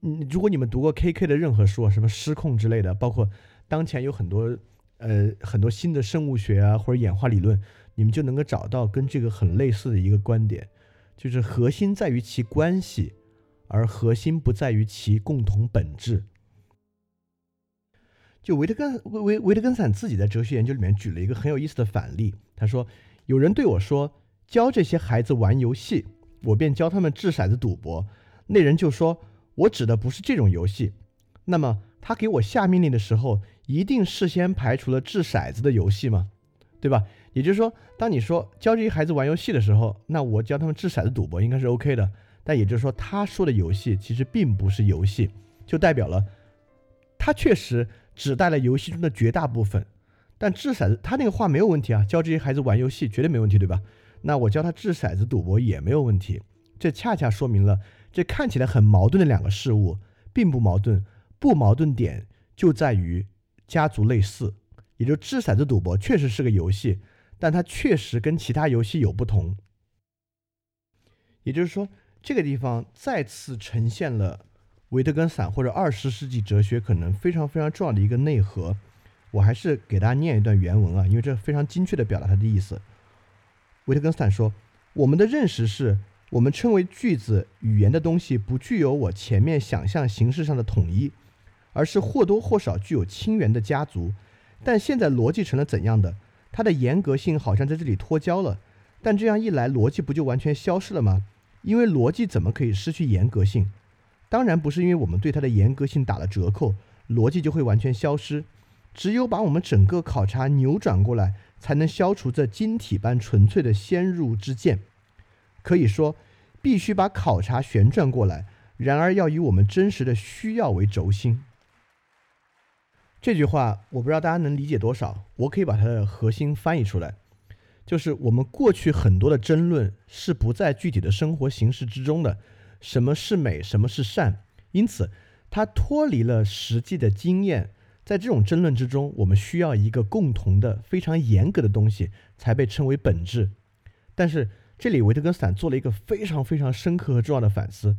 嗯，如果你们读过 K K 的任何书，什么失控之类的，包括当前有很多呃很多新的生物学啊或者演化理论。你们就能够找到跟这个很类似的一个观点，就是核心在于其关系，而核心不在于其共同本质。就维特根维维维特根斯坦自己在哲学研究里面举了一个很有意思的反例，他说：“有人对我说，教这些孩子玩游戏，我便教他们掷骰子赌博。那人就说，我指的不是这种游戏。那么他给我下命令的时候，一定事先排除了掷骰子的游戏吗？对吧？”也就是说，当你说教这些孩子玩游戏的时候，那我教他们掷骰子赌博应该是 OK 的。但也就是说，他说的游戏其实并不是游戏，就代表了他确实只带了游戏中的绝大部分。但掷骰子，他那个话没有问题啊，教这些孩子玩游戏绝对没问题，对吧？那我教他掷骰子赌博也没有问题。这恰恰说明了，这看起来很矛盾的两个事物并不矛盾，不矛盾点就在于家族类似，也就掷骰子赌博确实是个游戏。但它确实跟其他游戏有不同，也就是说，这个地方再次呈现了维特根斯坦或者二十世纪哲学可能非常非常重要的一个内核。我还是给大家念一段原文啊，因为这非常精确的表达他的意思。维特根斯坦说：“我们的认识是，我们称为句子语言的东西不具有我前面想象形式上的统一，而是或多或少具有亲缘的家族。但现在逻辑成了怎样的？”它的严格性好像在这里脱胶了，但这样一来，逻辑不就完全消失了吗？因为逻辑怎么可以失去严格性？当然不是因为我们对它的严格性打了折扣，逻辑就会完全消失。只有把我们整个考察扭转过来，才能消除这晶体般纯粹的先入之见。可以说，必须把考察旋转过来，然而要以我们真实的需要为轴心。这句话我不知道大家能理解多少，我可以把它的核心翻译出来，就是我们过去很多的争论是不在具体的生活形式之中的，什么是美，什么是善，因此它脱离了实际的经验。在这种争论之中，我们需要一个共同的、非常严格的东西，才被称为本质。但是这里维特根斯坦做了一个非常非常深刻和重要的反思，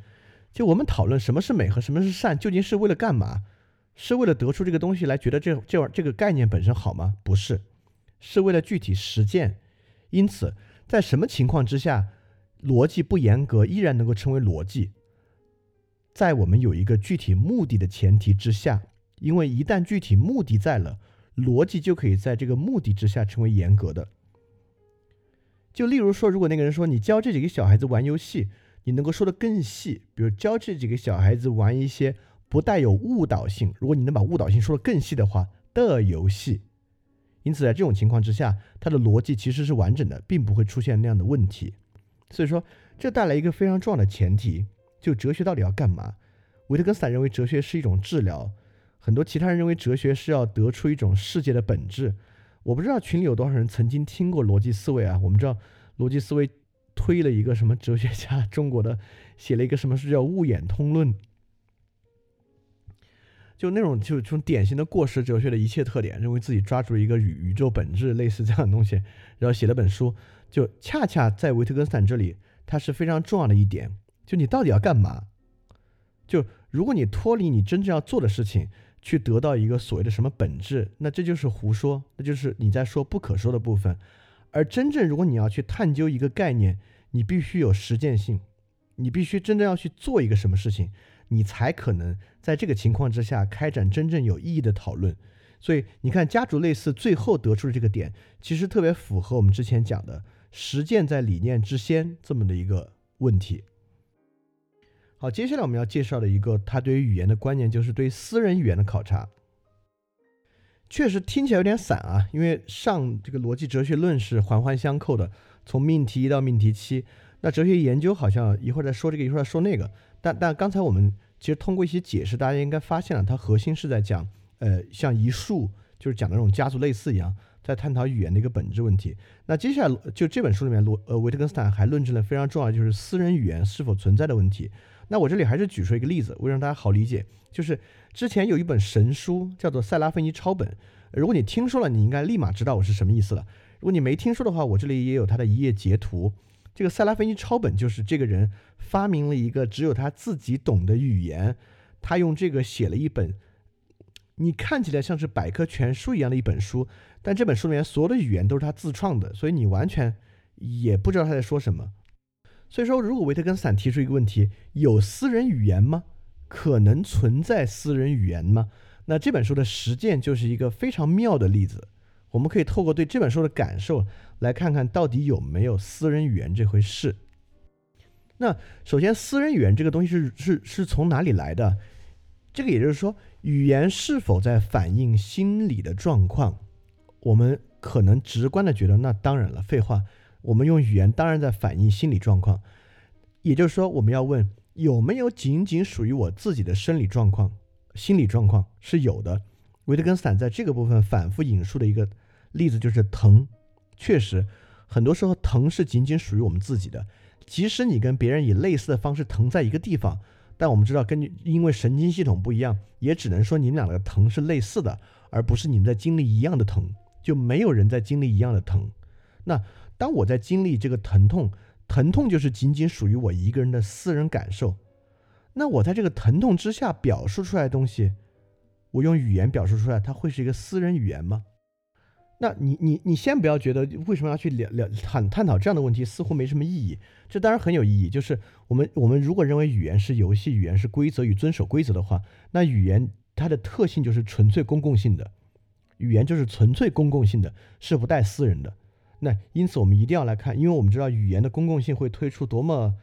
就我们讨论什么是美和什么是善，究竟是为了干嘛？是为了得出这个东西来，觉得这这玩这个概念本身好吗？不是，是为了具体实践。因此，在什么情况之下，逻辑不严格依然能够称为逻辑？在我们有一个具体目的的前提之下，因为一旦具体目的在了，逻辑就可以在这个目的之下成为严格的。就例如说，如果那个人说你教这几个小孩子玩游戏，你能够说的更细，比如教这几个小孩子玩一些。不带有误导性。如果你能把误导性说得更细的话，的游戏。因此，在这种情况之下，它的逻辑其实是完整的，并不会出现那样的问题。所以说，这带来一个非常重要的前提：就哲学到底要干嘛？维特根斯坦认为哲学是一种治疗，很多其他人认为哲学是要得出一种世界的本质。我不知道群里有多少人曾经听过逻辑思维啊？我们知道逻辑思维推了一个什么哲学家，中国的写了一个什么书叫《物演通论》。就那种就这种典型的过时哲学的一切特点，认为自己抓住一个宇宇宙本质类似这样的东西，然后写了本书，就恰恰在维特根斯坦这里，它是非常重要的一点。就你到底要干嘛？就如果你脱离你真正要做的事情，去得到一个所谓的什么本质，那这就是胡说，那就是你在说不可说的部分。而真正如果你要去探究一个概念，你必须有实践性，你必须真正要去做一个什么事情。你才可能在这个情况之下开展真正有意义的讨论。所以你看，家族类似最后得出的这个点，其实特别符合我们之前讲的实践在理念之先这么的一个问题。好，接下来我们要介绍的一个他对于语言的观念，就是对私人语言的考察。确实听起来有点散啊，因为上这个逻辑哲学论是环环相扣的，从命题一到命题七。那哲学研究好像一会儿再说这个，一会儿再说那个。但但刚才我们其实通过一些解释，大家应该发现了，它核心是在讲，呃，像一树就是讲的那种家族类似一样，在探讨语言的一个本质问题。那接下来就这本书里面，罗呃维特根斯坦还论证了非常重要就是私人语言是否存在的问题。那我这里还是举出一个例子，为让大家好理解，就是之前有一本神书叫做《塞拉芬尼抄本》，如果你听说了，你应该立马知道我是什么意思了。如果你没听说的话，我这里也有它的一页截图。这个塞拉菲尼抄本就是这个人发明了一个只有他自己懂的语言，他用这个写了一本，你看起来像是百科全书一样的一本书，但这本书里面所有的语言都是他自创的，所以你完全也不知道他在说什么。所以说，如果维特根斯坦提出一个问题：有私人语言吗？可能存在私人语言吗？那这本书的实践就是一个非常妙的例子。我们可以透过对这本书的感受，来看看到底有没有私人语言这回事。那首先，私人语言这个东西是是是从哪里来的？这个也就是说，语言是否在反映心理的状况？我们可能直观的觉得，那当然了，废话，我们用语言当然在反映心理状况。也就是说，我们要问有没有仅仅属于我自己的生理状况？心理状况是有的。维特根斯坦在这个部分反复引述的一个。例子就是疼，确实，很多时候疼是仅仅属于我们自己的。即使你跟别人以类似的方式疼在一个地方，但我们知道，根据因为神经系统不一样，也只能说你们俩的疼是类似的，而不是你们在经历一样的疼。就没有人在经历一样的疼。那当我在经历这个疼痛，疼痛就是仅仅属于我一个人的私人感受。那我在这个疼痛之下表述出来的东西，我用语言表述出来，它会是一个私人语言吗？那你你你先不要觉得为什么要去聊聊探探讨这样的问题，似乎没什么意义。这当然很有意义。就是我们我们如果认为语言是游戏，语言是规则与遵守规则的话，那语言它的特性就是纯粹公共性的，语言就是纯粹公共性的，是不带私人的。那因此我们一定要来看，因为我们知道语言的公共性会推出多么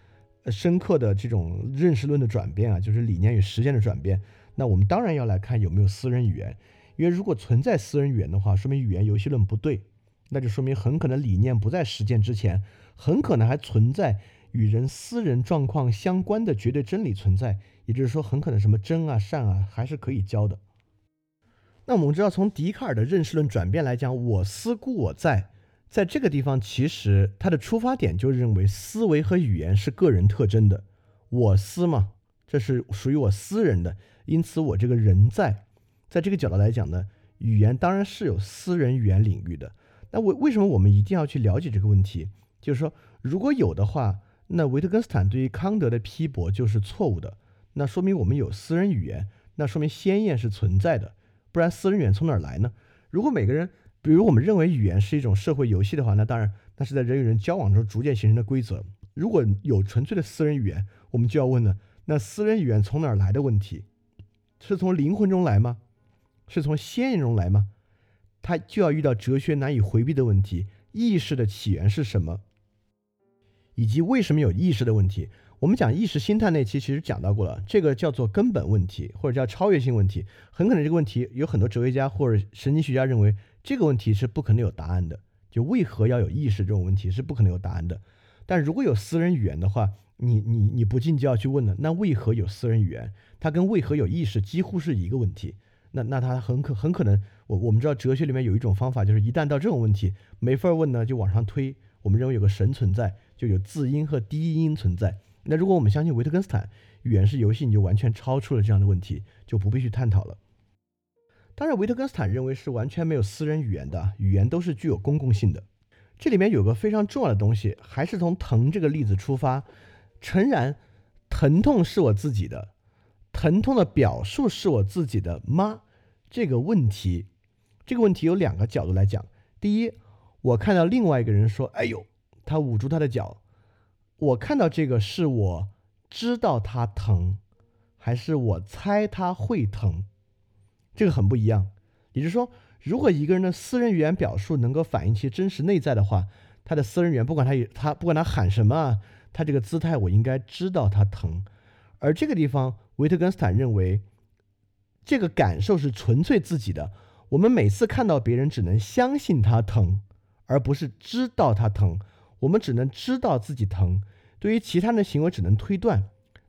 深刻的这种认识论的转变啊，就是理念与实践的转变。那我们当然要来看有没有私人语言，因为如果存在私人语言的话，说明语言游戏论不对，那就说明很可能理念不在实践之前，很可能还存在与人私人状况相关的绝对真理存在，也就是说，很可能什么真啊善啊还是可以教的。那我们知道，从笛卡尔的认识论转变来讲，我思故我在。在这个地方，其实他的出发点就认为思维和语言是个人特征的，我思嘛，这是属于我私人的，因此我这个人在，在这个角度来讲呢，语言当然是有私人语言领域的。那为为什么我们一定要去了解这个问题？就是说，如果有的话，那维特根斯坦对于康德的批驳就是错误的，那说明我们有私人语言，那说明先验是存在的，不然私人语言从哪儿来呢？如果每个人比如我们认为语言是一种社会游戏的话，那当然那是在人与人交往中逐渐形成的规则。如果有纯粹的私人语言，我们就要问了：那私人语言从哪儿来的问题？是从灵魂中来吗？是从先验中来吗？他就要遇到哲学难以回避的问题：意识的起源是什么？以及为什么有意识的问题？我们讲意识心态那期其实讲到过了，这个叫做根本问题，或者叫超越性问题。很可能这个问题有很多哲学家或者神经学家认为。这个问题是不可能有答案的，就为何要有意识这种问题是不可能有答案的。但如果有私人语言的话，你你你不禁就要去问了，那为何有私人语言？它跟为何有意识几乎是一个问题。那那它很可很可能，我我们知道哲学里面有一种方法，就是一旦到这种问题没法问呢，就往上推。我们认为有个神存在，就有字音和低音存在。那如果我们相信维特根斯坦语言是游戏，你就完全超出了这样的问题，就不必去探讨了。当然，维特根斯坦认为是完全没有私人语言的，语言都是具有公共性的。这里面有个非常重要的东西，还是从疼这个例子出发。诚然，疼痛是我自己的，疼痛的表述是我自己的吗？这个问题，这个问题有两个角度来讲。第一，我看到另外一个人说：“哎呦，他捂住他的脚。”我看到这个是我知道他疼，还是我猜他会疼？这个很不一样，也就是说，如果一个人的私人语言表述能够反映其真实内在的话，他的私人语言不管他他不管他喊什么，他这个姿态我应该知道他疼。而这个地方，维特根斯坦认为，这个感受是纯粹自己的。我们每次看到别人，只能相信他疼，而不是知道他疼。我们只能知道自己疼，对于其他人的行为只能推断。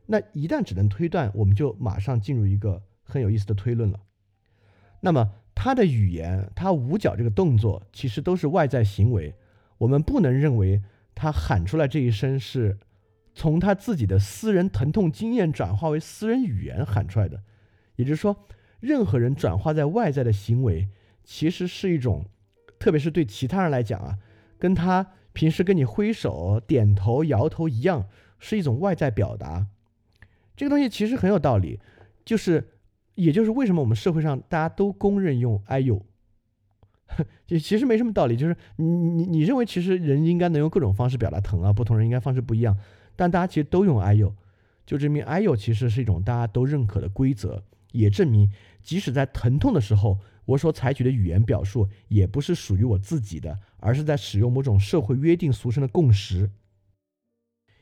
那一旦只能推断，我们就马上进入一个很有意思的推论了。那么他的语言，他捂脚这个动作，其实都是外在行为。我们不能认为他喊出来这一声是从他自己的私人疼痛经验转化为私人语言喊出来的。也就是说，任何人转化在外在的行为，其实是一种，特别是对其他人来讲啊，跟他平时跟你挥手、点头、摇头一样，是一种外在表达。这个东西其实很有道理，就是。也就是为什么我们社会上大家都公认用“哎呦”，就 其实没什么道理。就是你你你认为其实人应该能用各种方式表达疼啊，不同人应该方式不一样，但大家其实都用“ I U，”，就证明“ I U ”其实是一种大家都认可的规则，也证明即使在疼痛的时候，我所采取的语言表述也不是属于我自己的，而是在使用某种社会约定俗成的共识。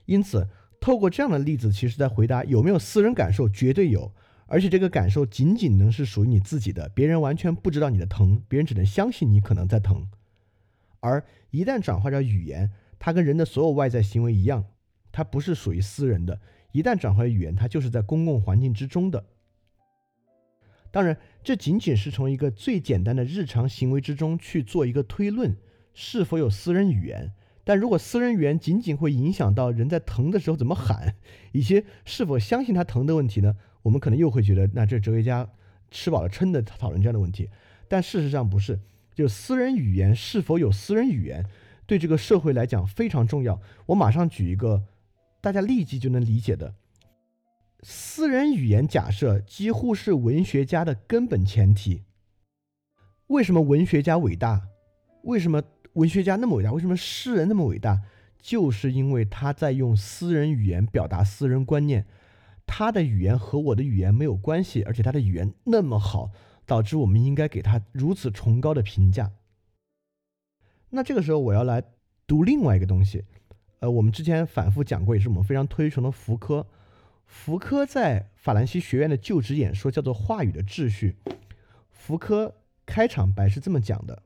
因此，透过这样的例子，其实在回答有没有私人感受，绝对有。而且这个感受仅仅能是属于你自己的，别人完全不知道你的疼，别人只能相信你可能在疼。而一旦转化成语言，它跟人的所有外在行为一样，它不是属于私人的。一旦转化为语言，它就是在公共环境之中的。当然，这仅仅是从一个最简单的日常行为之中去做一个推论，是否有私人语言。但如果私人语言仅仅会影响到人在疼的时候怎么喊，以及是否相信他疼的问题呢？我们可能又会觉得，那这哲学家吃饱了撑的讨论这样的问题。但事实上不是，就私人语言是否有私人语言，对这个社会来讲非常重要。我马上举一个大家立即就能理解的私人语言假设，几乎是文学家的根本前提。为什么文学家伟大？为什么？文学家那么伟大，为什么诗人那么伟大？就是因为他在用私人语言表达私人观念，他的语言和我的语言没有关系，而且他的语言那么好，导致我们应该给他如此崇高的评价。那这个时候我要来读另外一个东西，呃，我们之前反复讲过，也是我们非常推崇的福柯。福柯在法兰西学院的就职演说叫做《话语的秩序》。福柯开场白是这么讲的：“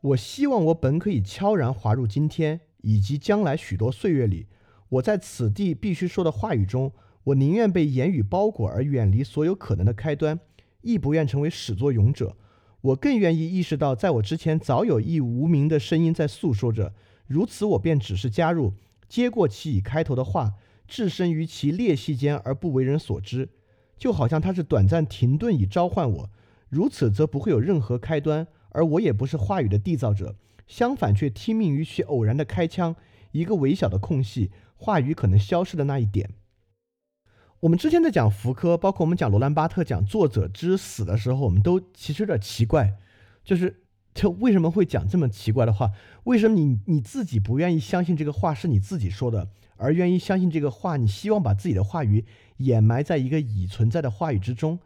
我希望我本可以悄然滑入今天以及将来许多岁月里，我在此地必须说的话语中，我宁愿被言语包裹而远离所有可能的开端，亦不愿成为始作俑者。我更愿意意识到，在我之前早有一无名的声音在诉说着。”如此，我便只是加入，接过其以开头的话，置身于其裂隙间而不为人所知，就好像他是短暂停顿以召唤我。如此，则不会有任何开端，而我也不是话语的缔造者，相反，却听命于其偶然的开腔，一个微小的空隙，话语可能消失的那一点。我们之前在讲福柯，包括我们讲罗兰巴特讲作者之死的时候，我们都其实有点奇怪，就是。就为什么会讲这么奇怪的话？为什么你你自己不愿意相信这个话是你自己说的，而愿意相信这个话？你希望把自己的话语掩埋在一个已存在的话语之中。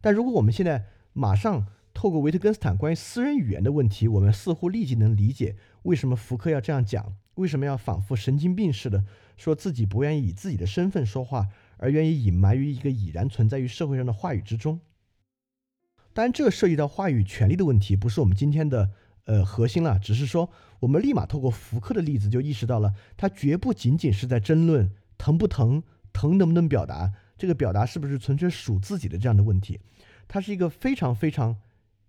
但如果我们现在马上透过维特根斯坦关于私人语言的问题，我们似乎立即能理解为什么福柯要这样讲，为什么要仿佛神经病似的说自己不愿意以自己的身份说话，而愿意隐埋于一个已然存在于社会上的话语之中。当然，这涉及到话语权利的问题，不是我们今天的呃核心了。只是说，我们立马透过福柯的例子，就意识到了，他绝不仅仅是在争论疼不疼、疼能不能表达，这个表达是不是纯粹属自己的这样的问题，它是一个非常非常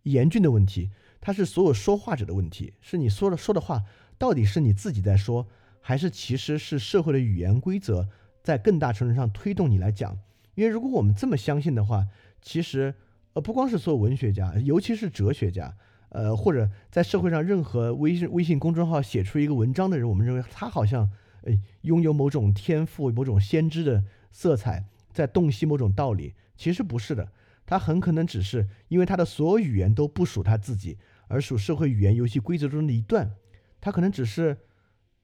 严峻的问题，它是所有说话者的问题，是你说的说的话到底是你自己在说，还是其实是社会的语言规则在更大程度上推动你来讲？因为如果我们这么相信的话，其实。呃，不光是所有文学家，尤其是哲学家，呃，或者在社会上任何微信微信公众号写出一个文章的人，我们认为他好像，呃，拥有某种天赋、某种先知的色彩，在洞悉某种道理。其实不是的，他很可能只是因为他的所有语言都不属他自己，而属社会语言游戏规则中的一段。他可能只是，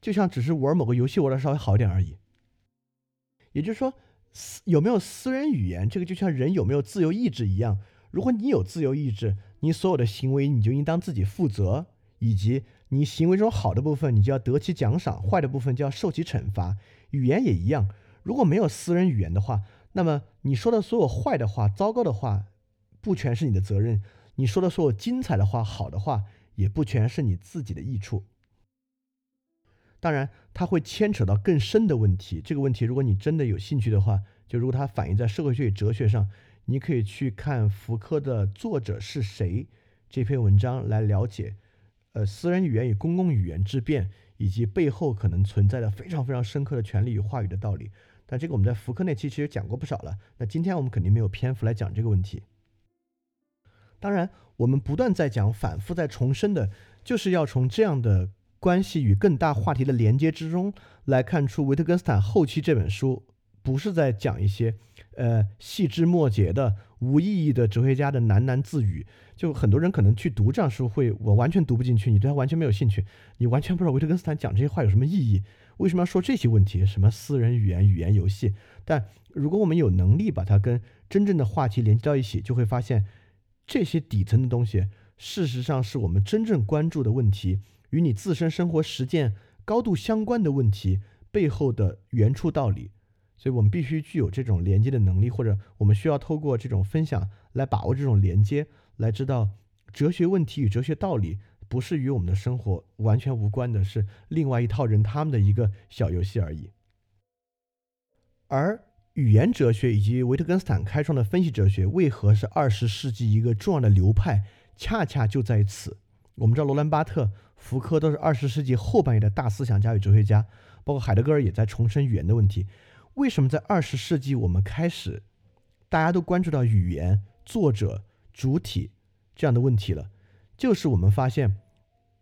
就像只是玩某个游戏玩的稍微好一点而已。也就是说，私有没有私人语言，这个就像人有没有自由意志一样。如果你有自由意志，你所有的行为你就应当自己负责，以及你行为中好的部分，你就要得其奖赏；坏的部分就要受其惩罚。语言也一样，如果没有私人语言的话，那么你说的所有坏的话、糟糕的话，不全是你的责任；你说的所有精彩的话、好的话，也不全是你自己的益处。当然，它会牵扯到更深的问题。这个问题，如果你真的有兴趣的话，就如果它反映在社会学与哲学上。你可以去看福柯的《作者是谁》这篇文章来了解，呃，私人语言与公共语言之变，以及背后可能存在的非常非常深刻的权利与话语的道理。但这个我们在福柯那期其实讲过不少了。那今天我们肯定没有篇幅来讲这个问题。当然，我们不断在讲、反复在重申的，就是要从这样的关系与更大话题的连接之中来看出维特根斯坦后期这本书。不是在讲一些，呃，细枝末节的无意义的哲学家的喃喃自语。就很多人可能去读这样书会，我完全读不进去，你对他完全没有兴趣，你完全不知道维特根斯坦讲这些话有什么意义，为什么要说这些问题？什么私人语言、语言游戏？但如果我们有能力把它跟真正的话题连接到一起，就会发现这些底层的东西，事实上是我们真正关注的问题，与你自身生活实践高度相关的问题背后的原初道理。所以我们必须具有这种连接的能力，或者我们需要透过这种分享来把握这种连接，来知道哲学问题与哲学道理不是与我们的生活完全无关的，是另外一套人他们的一个小游戏而已。而语言哲学以及维特根斯坦开创的分析哲学为何是二十世纪一个重要的流派，恰恰就在此。我们知道罗兰巴特、福柯都是二十世纪后半叶的大思想家与哲学家，包括海德格尔也在重申语言的问题。为什么在二十世纪我们开始，大家都关注到语言、作者、主体这样的问题了？就是我们发现，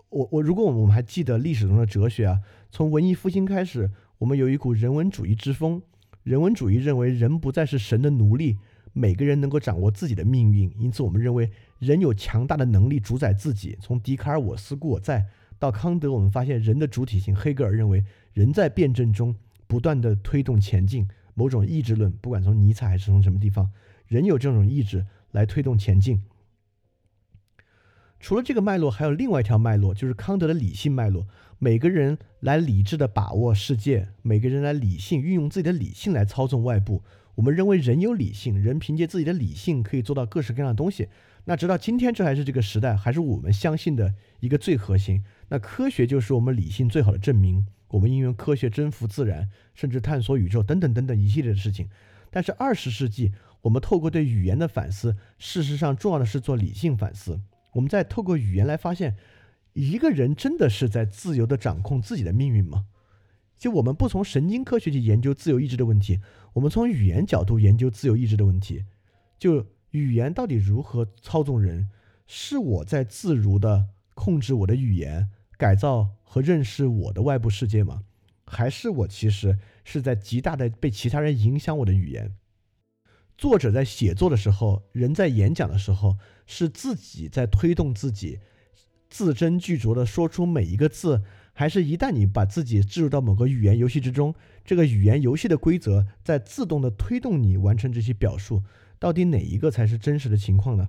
我我如果我们还记得历史中的哲学啊，从文艺复兴开始，我们有一股人文主义之风。人文主义认为人不再是神的奴隶，每个人能够掌握自己的命运。因此，我们认为人有强大的能力主宰自己。从笛卡尔“我思故我在”到康德，我们发现人的主体性。黑格尔认为人在辩证中。不断的推动前进，某种意志论，不管从尼采还是从什么地方，人有这种意志来推动前进。除了这个脉络，还有另外一条脉络，就是康德的理性脉络。每个人来理智的把握世界，每个人来理性运用自己的理性来操纵外部。我们认为人有理性，人凭借自己的理性可以做到各式各样的东西。那直到今天，这还是这个时代，还是我们相信的一个最核心。那科学就是我们理性最好的证明。我们应用科学征服自然，甚至探索宇宙等等等等一系列的事情。但是二十世纪，我们透过对语言的反思，事实上重要的是做理性反思。我们在透过语言来发现。一个人真的是在自由的掌控自己的命运吗？就我们不从神经科学去研究自由意志的问题，我们从语言角度研究自由意志的问题。就语言到底如何操纵人？是我在自如的控制我的语言，改造和认识我的外部世界吗？还是我其实是在极大的被其他人影响我的语言？作者在写作的时候，人在演讲的时候，是自己在推动自己。字斟句酌地说出每一个字，还是一旦你把自己置入到某个语言游戏之中，这个语言游戏的规则在自动的推动你完成这些表述，到底哪一个才是真实的情况呢？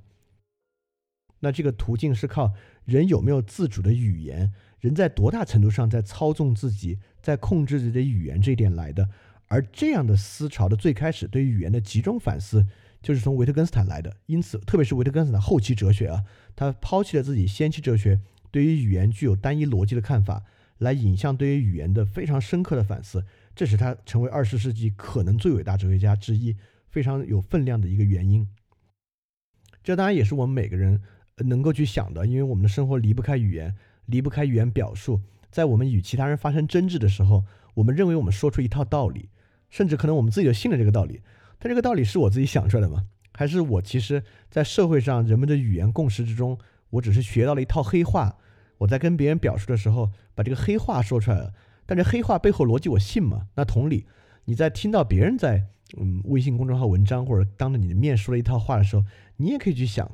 那这个途径是靠人有没有自主的语言，人在多大程度上在操纵自己，在控制自己的语言这一点来的。而这样的思潮的最开始对于语言的集中反思。就是从维特根斯坦来的，因此，特别是维特根斯坦后期哲学啊，他抛弃了自己先期哲学对于语言具有单一逻辑的看法，来引向对于语言的非常深刻的反思，这使他成为二十世纪可能最伟大哲学家之一，非常有分量的一个原因。这当然也是我们每个人能够去想的，因为我们的生活离不开语言，离不开语言表述。在我们与其他人发生争执的时候，我们认为我们说出一套道理，甚至可能我们自己就信了这个道理。但这个道理是我自己想出来的吗？还是我其实，在社会上人们的语言共识之中，我只是学到了一套黑话，我在跟别人表述的时候，把这个黑话说出来了。但这黑话背后逻辑我信吗？那同理，你在听到别人在嗯微信公众号文章或者当着你的面说了一套话的时候，你也可以去想，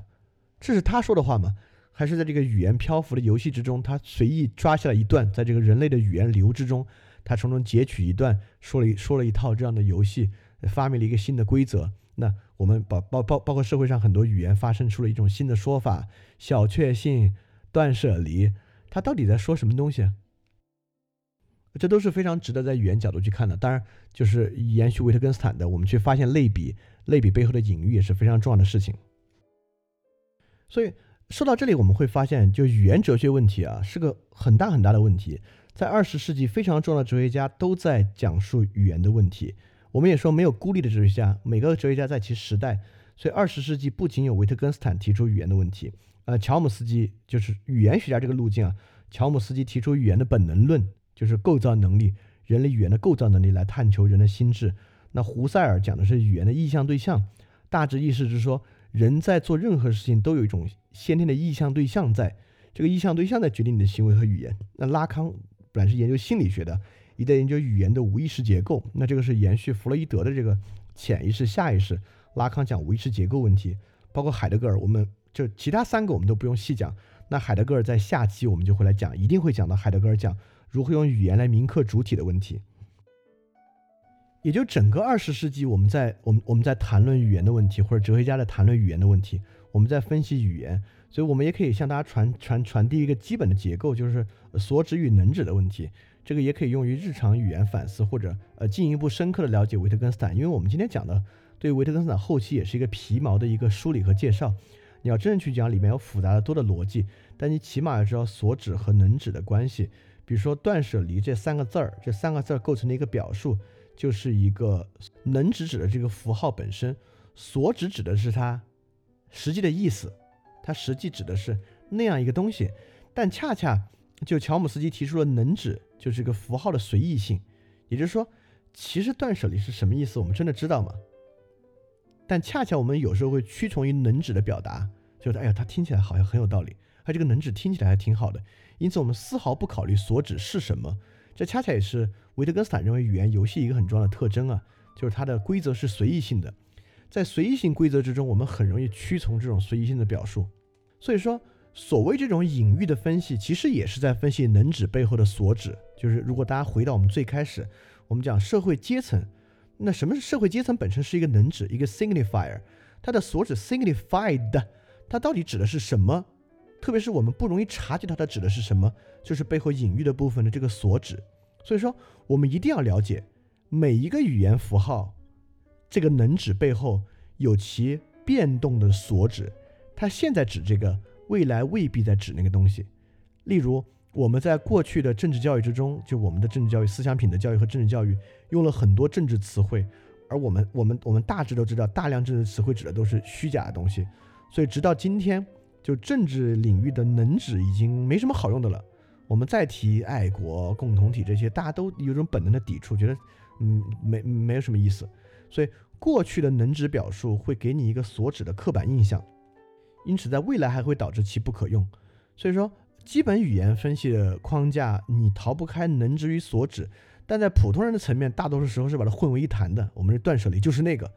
这是他说的话吗？还是在这个语言漂浮的游戏之中，他随意抓下了一段，在这个人类的语言流之中，他从中截取一段，说了一说了一套这样的游戏。发明了一个新的规则，那我们包包包包括社会上很多语言发生出了一种新的说法，小确幸、断舍离，他到底在说什么东西？这都是非常值得在语言角度去看的。当然，就是延续维特根斯坦的，我们去发现类比，类比背后的隐喻也是非常重要的事情。所以说到这里，我们会发现，就语言哲学问题啊，是个很大很大的问题。在二十世纪，非常重要的哲学家都在讲述语言的问题。我们也说没有孤立的哲学家，每个哲学家在其时代。所以二十世纪不仅有维特根斯坦提出语言的问题，呃，乔姆斯基就是语言学家这个路径啊。乔姆斯基提出语言的本能论，就是构造能力，人类语言的构造能力来探求人的心智。那胡塞尔讲的是语言的意向对象，大致意思是说，人在做任何事情都有一种先天的意向对象，在这个意向对象在决定你的行为和语言。那拉康本来是研究心理学的。一在研究语言的无意识结构，那这个是延续弗洛伊德的这个潜意识、下意识。拉康讲无意识结构问题，包括海德格尔，我们就其他三个我们都不用细讲。那海德格尔在下期我们就会来讲，一定会讲到海德格尔讲如何用语言来铭刻主体的问题。也就整个二十世纪，我们在我们我们在谈论语言的问题，或者哲学家在谈论语言的问题，我们在分析语言，所以我们也可以向大家传传传递一个基本的结构，就是所指与能指的问题。这个也可以用于日常语言反思，或者呃进一步深刻的了解维特根斯坦。因为我们今天讲的对维特根斯坦后期也是一个皮毛的一个梳理和介绍。你要真正去讲，里面有复杂的多的逻辑，但你起码要知道所指和能指的关系。比如说断舍离这三个字儿，这三个字儿构成的一个表述，就是一个能指指的这个符号本身，所指指的是它实际的意思，它实际指的是那样一个东西，但恰恰。就乔姆斯基提出了能指就是一个符号的随意性，也就是说，其实断舍离是什么意思，我们真的知道吗？但恰恰我们有时候会屈从于能指的表达，就是哎呀，它听起来好像很有道理，它这个能指听起来还挺好的，因此我们丝毫不考虑所指是什么。这恰恰也是维特根斯坦认为语言游戏一个很重要的特征啊，就是它的规则是随意性的，在随意性规则之中，我们很容易屈从这种随意性的表述，所以说。所谓这种隐喻的分析，其实也是在分析能指背后的所指。就是如果大家回到我们最开始，我们讲社会阶层，那什么是社会阶层本身是一个能指，一个 signifier，它的所指 signified，它到底指的是什么？特别是我们不容易察觉到它指的是什么，就是背后隐喻的部分的这个所指。所以说，我们一定要了解每一个语言符号，这个能指背后有其变动的所指。它现在指这个，未来未必在指那个东西。例如，我们在过去的政治教育之中，就我们的政治教育、思想品德教育和政治教育，用了很多政治词汇，而我们、我们、我们大致都知道，大量政治词汇指的都是虚假的东西。所以，直到今天，就政治领域的能指已经没什么好用的了。我们再提爱国共同体这些，大家都有种本能的抵触，觉得嗯没没有什么意思。所以过去的能指表述会给你一个所指的刻板印象，因此在未来还会导致其不可用。所以说，基本语言分析的框架你逃不开能指与所指，但在普通人的层面，大多数时候是把它混为一谈的。我们是断舍离就是那个，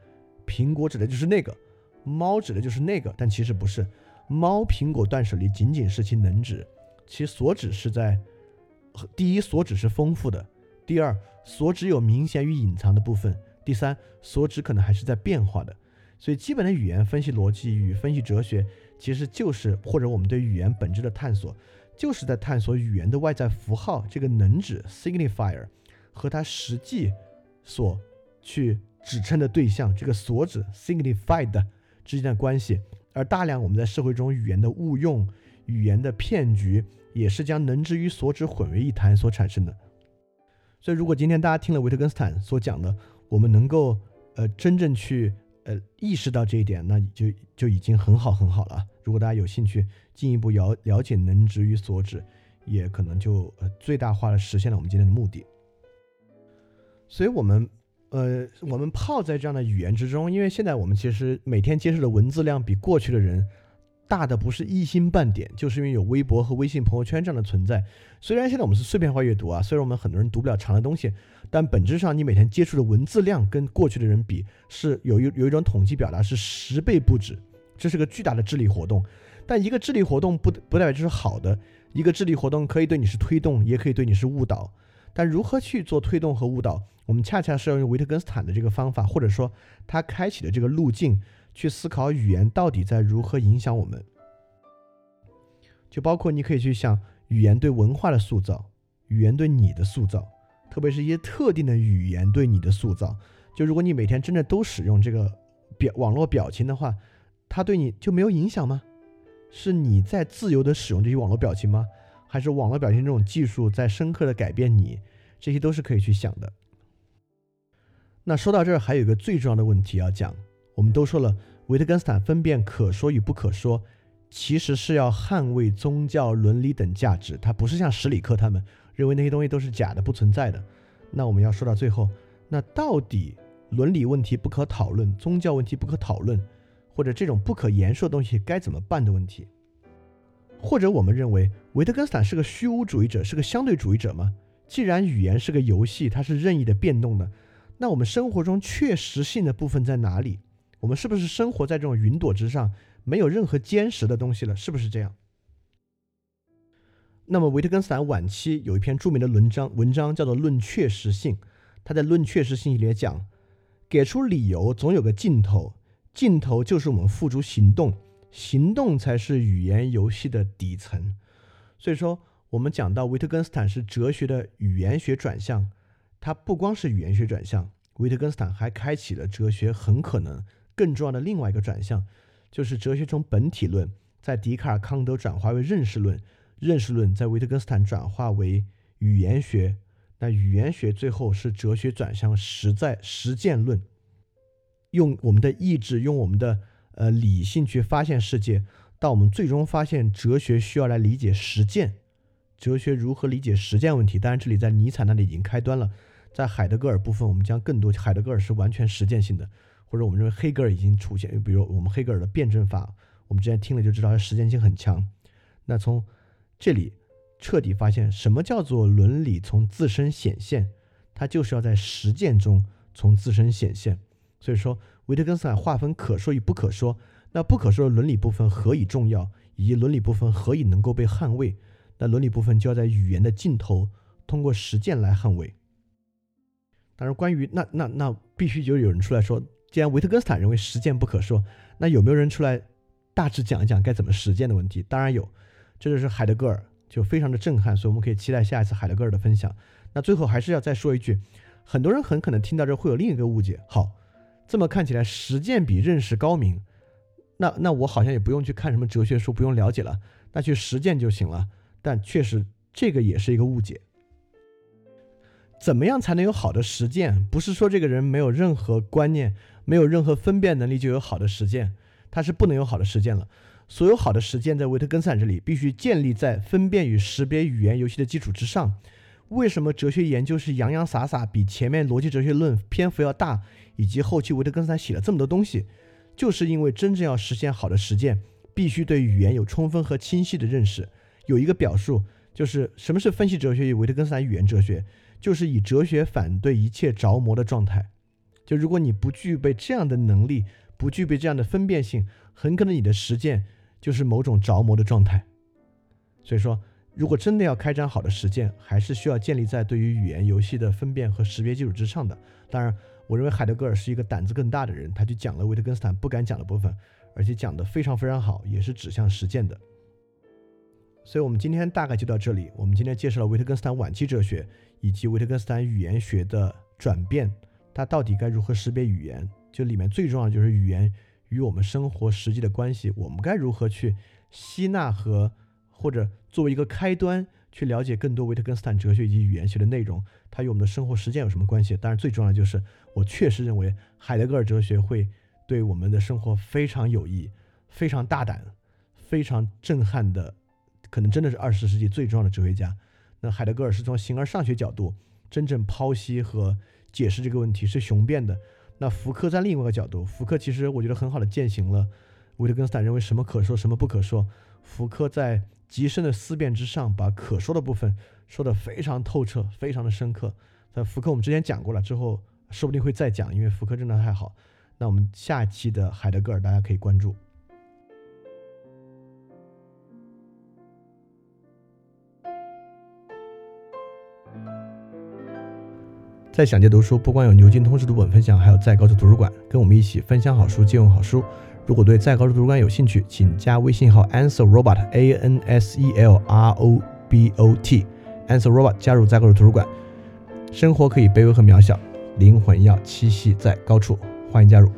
苹果指的就是那个，猫指的就是那个，但其实不是。猫苹果断舍离仅仅是其能指。其所指是在，第一所指是丰富的，第二所指有明显与隐藏的部分，第三所指可能还是在变化的。所以基本的语言分析逻辑与分析哲学，其实就是或者我们对语言本质的探索，就是在探索语言的外在符号这个能指 signifier 和它实际所去指称的对象这个所指 signified 之间的关系。而大量我们在社会中语言的误用、语言的骗局。也是将能指与所指混为一谈所产生的。所以，如果今天大家听了维特根斯坦所讲的，我们能够呃真正去呃意识到这一点，那就就已经很好很好了。如果大家有兴趣进一步了了解能指与所指，也可能就呃最大化的实现了我们今天的目的。所以，我们呃我们泡在这样的语言之中，因为现在我们其实每天接受的文字量比过去的人。大的不是一星半点，就是因为有微博和微信朋友圈这样的存在。虽然现在我们是碎片化阅读啊，虽然我们很多人读不了长的东西，但本质上你每天接触的文字量跟过去的人比，是有一有一种统计表达是十倍不止。这是个巨大的智力活动。但一个智力活动不不代表就是好的，一个智力活动可以对你是推动，也可以对你是误导。但如何去做推动和误导，我们恰恰是要用维特根斯坦的这个方法，或者说他开启的这个路径。去思考语言到底在如何影响我们，就包括你可以去想语言对文化的塑造，语言对你的塑造，特别是一些特定的语言对你的塑造。就如果你每天真的都使用这个表网络表情的话，它对你就没有影响吗？是你在自由的使用这些网络表情吗？还是网络表情这种技术在深刻的改变你？这些都是可以去想的。那说到这儿，还有一个最重要的问题要讲。我们都说了，维特根斯坦分辨可说与不可说，其实是要捍卫宗教伦理等价值。他不是像史里克他们认为那些东西都是假的、不存在的。那我们要说到最后，那到底伦理问题不可讨论，宗教问题不可讨论，或者这种不可言说的东西该怎么办的问题？或者我们认为维特根斯坦是个虚无主义者，是个相对主义者吗？既然语言是个游戏，它是任意的变动的，那我们生活中确实性的部分在哪里？我们是不是生活在这种云朵之上，没有任何坚实的东西了？是不是这样？那么维特根斯坦晚期有一篇著名的文章，文章叫做《论确实性》。他在《论确实性》里讲，给出理由总有个尽头，尽头就是我们付诸行动，行动才是语言游戏的底层。所以说，我们讲到维特根斯坦是哲学的语言学转向，他不光是语言学转向，维特根斯坦还开启了哲学很可能。更重要的另外一个转向，就是哲学从本体论在笛卡尔、康德转化为认识论，认识论在维特根斯坦转化为语言学，那语言学最后是哲学转向实在实践论，用我们的意志，用我们的呃理性去发现世界，到我们最终发现哲学需要来理解实践，哲学如何理解实践问题？当然，这里在尼采那里已经开端了，在海德格尔部分，我们将更多海德格尔是完全实践性的。或者我们认为黑格尔已经出现，比如我们黑格尔的辩证法，我们之前听了就知道它实践性很强。那从这里彻底发现什么叫做伦理从自身显现，它就是要在实践中从自身显现。所以说，维特根斯坦划分可说与不可说，那不可说的伦理部分何以重要，以及伦理部分何以能够被捍卫，那伦理部分就要在语言的尽头通过实践来捍卫。当然，关于那那那必须就有人出来说。既然维特根斯坦认为实践不可说，那有没有人出来大致讲一讲该怎么实践的问题？当然有。这就是海德格尔，就非常的震撼，所以我们可以期待下一次海德格尔的分享。那最后还是要再说一句，很多人很可能听到这会有另一个误解。好，这么看起来实践比认识高明，那那我好像也不用去看什么哲学书，不用了解了，那去实践就行了。但确实这个也是一个误解。怎么样才能有好的实践？不是说这个人没有任何观念，没有任何分辨能力就有好的实践，它是不能有好的实践了。所有好的实践在维特根斯坦这里必须建立在分辨与识别语言游戏的基础之上。为什么哲学研究是洋洋洒洒，比前面逻辑哲学论篇幅要大，以及后期维特根斯坦写了这么多东西，就是因为真正要实现好的实践，必须对语言有充分和清晰的认识。有一个表述，就是什么是分析哲学与维特根斯坦语言哲学。就是以哲学反对一切着魔的状态，就如果你不具备这样的能力，不具备这样的分辨性，很可能你的实践就是某种着魔的状态。所以说，如果真的要开展好的实践，还是需要建立在对于语言游戏的分辨和识别基础之上的。当然，我认为海德格尔是一个胆子更大的人，他就讲了维特根斯坦不敢讲的部分，而且讲得非常非常好，也是指向实践的。所以，我们今天大概就到这里。我们今天介绍了维特根斯坦晚期哲学以及维特根斯坦语言学的转变，它到底该如何识别语言？就里面最重要的就是语言与我们生活实际的关系，我们该如何去吸纳和或者作为一个开端去了解更多维特根斯坦哲学以及语言学的内容，它与我们的生活实践有什么关系？当然，最重要的就是，我确实认为海德格尔哲学会对我们的生活非常有益、非常大胆、非常震撼的。可能真的是二十世纪最重要的哲学家。那海德格尔是从形而上学角度真正剖析和解释这个问题，是雄辩的。那福柯在另外一个角度，福柯其实我觉得很好的践行了维特根斯坦认为什么可说，什么不可说。福柯在极深的思辨之上，把可说的部分说得非常透彻，非常的深刻。那福柯我们之前讲过了，之后说不定会再讲，因为福柯真的太好。那我们下期的海德格尔大家可以关注。在想借读书，不光有牛津通识读本分享，还有在高处图书馆，跟我们一起分享好书，借用好书。如果对在高处图书馆有兴趣，请加微信号 answer robot a n s e l r o b o t answer robot 加入在高处图书馆。生活可以卑微和渺小，灵魂要栖息在高处，欢迎加入。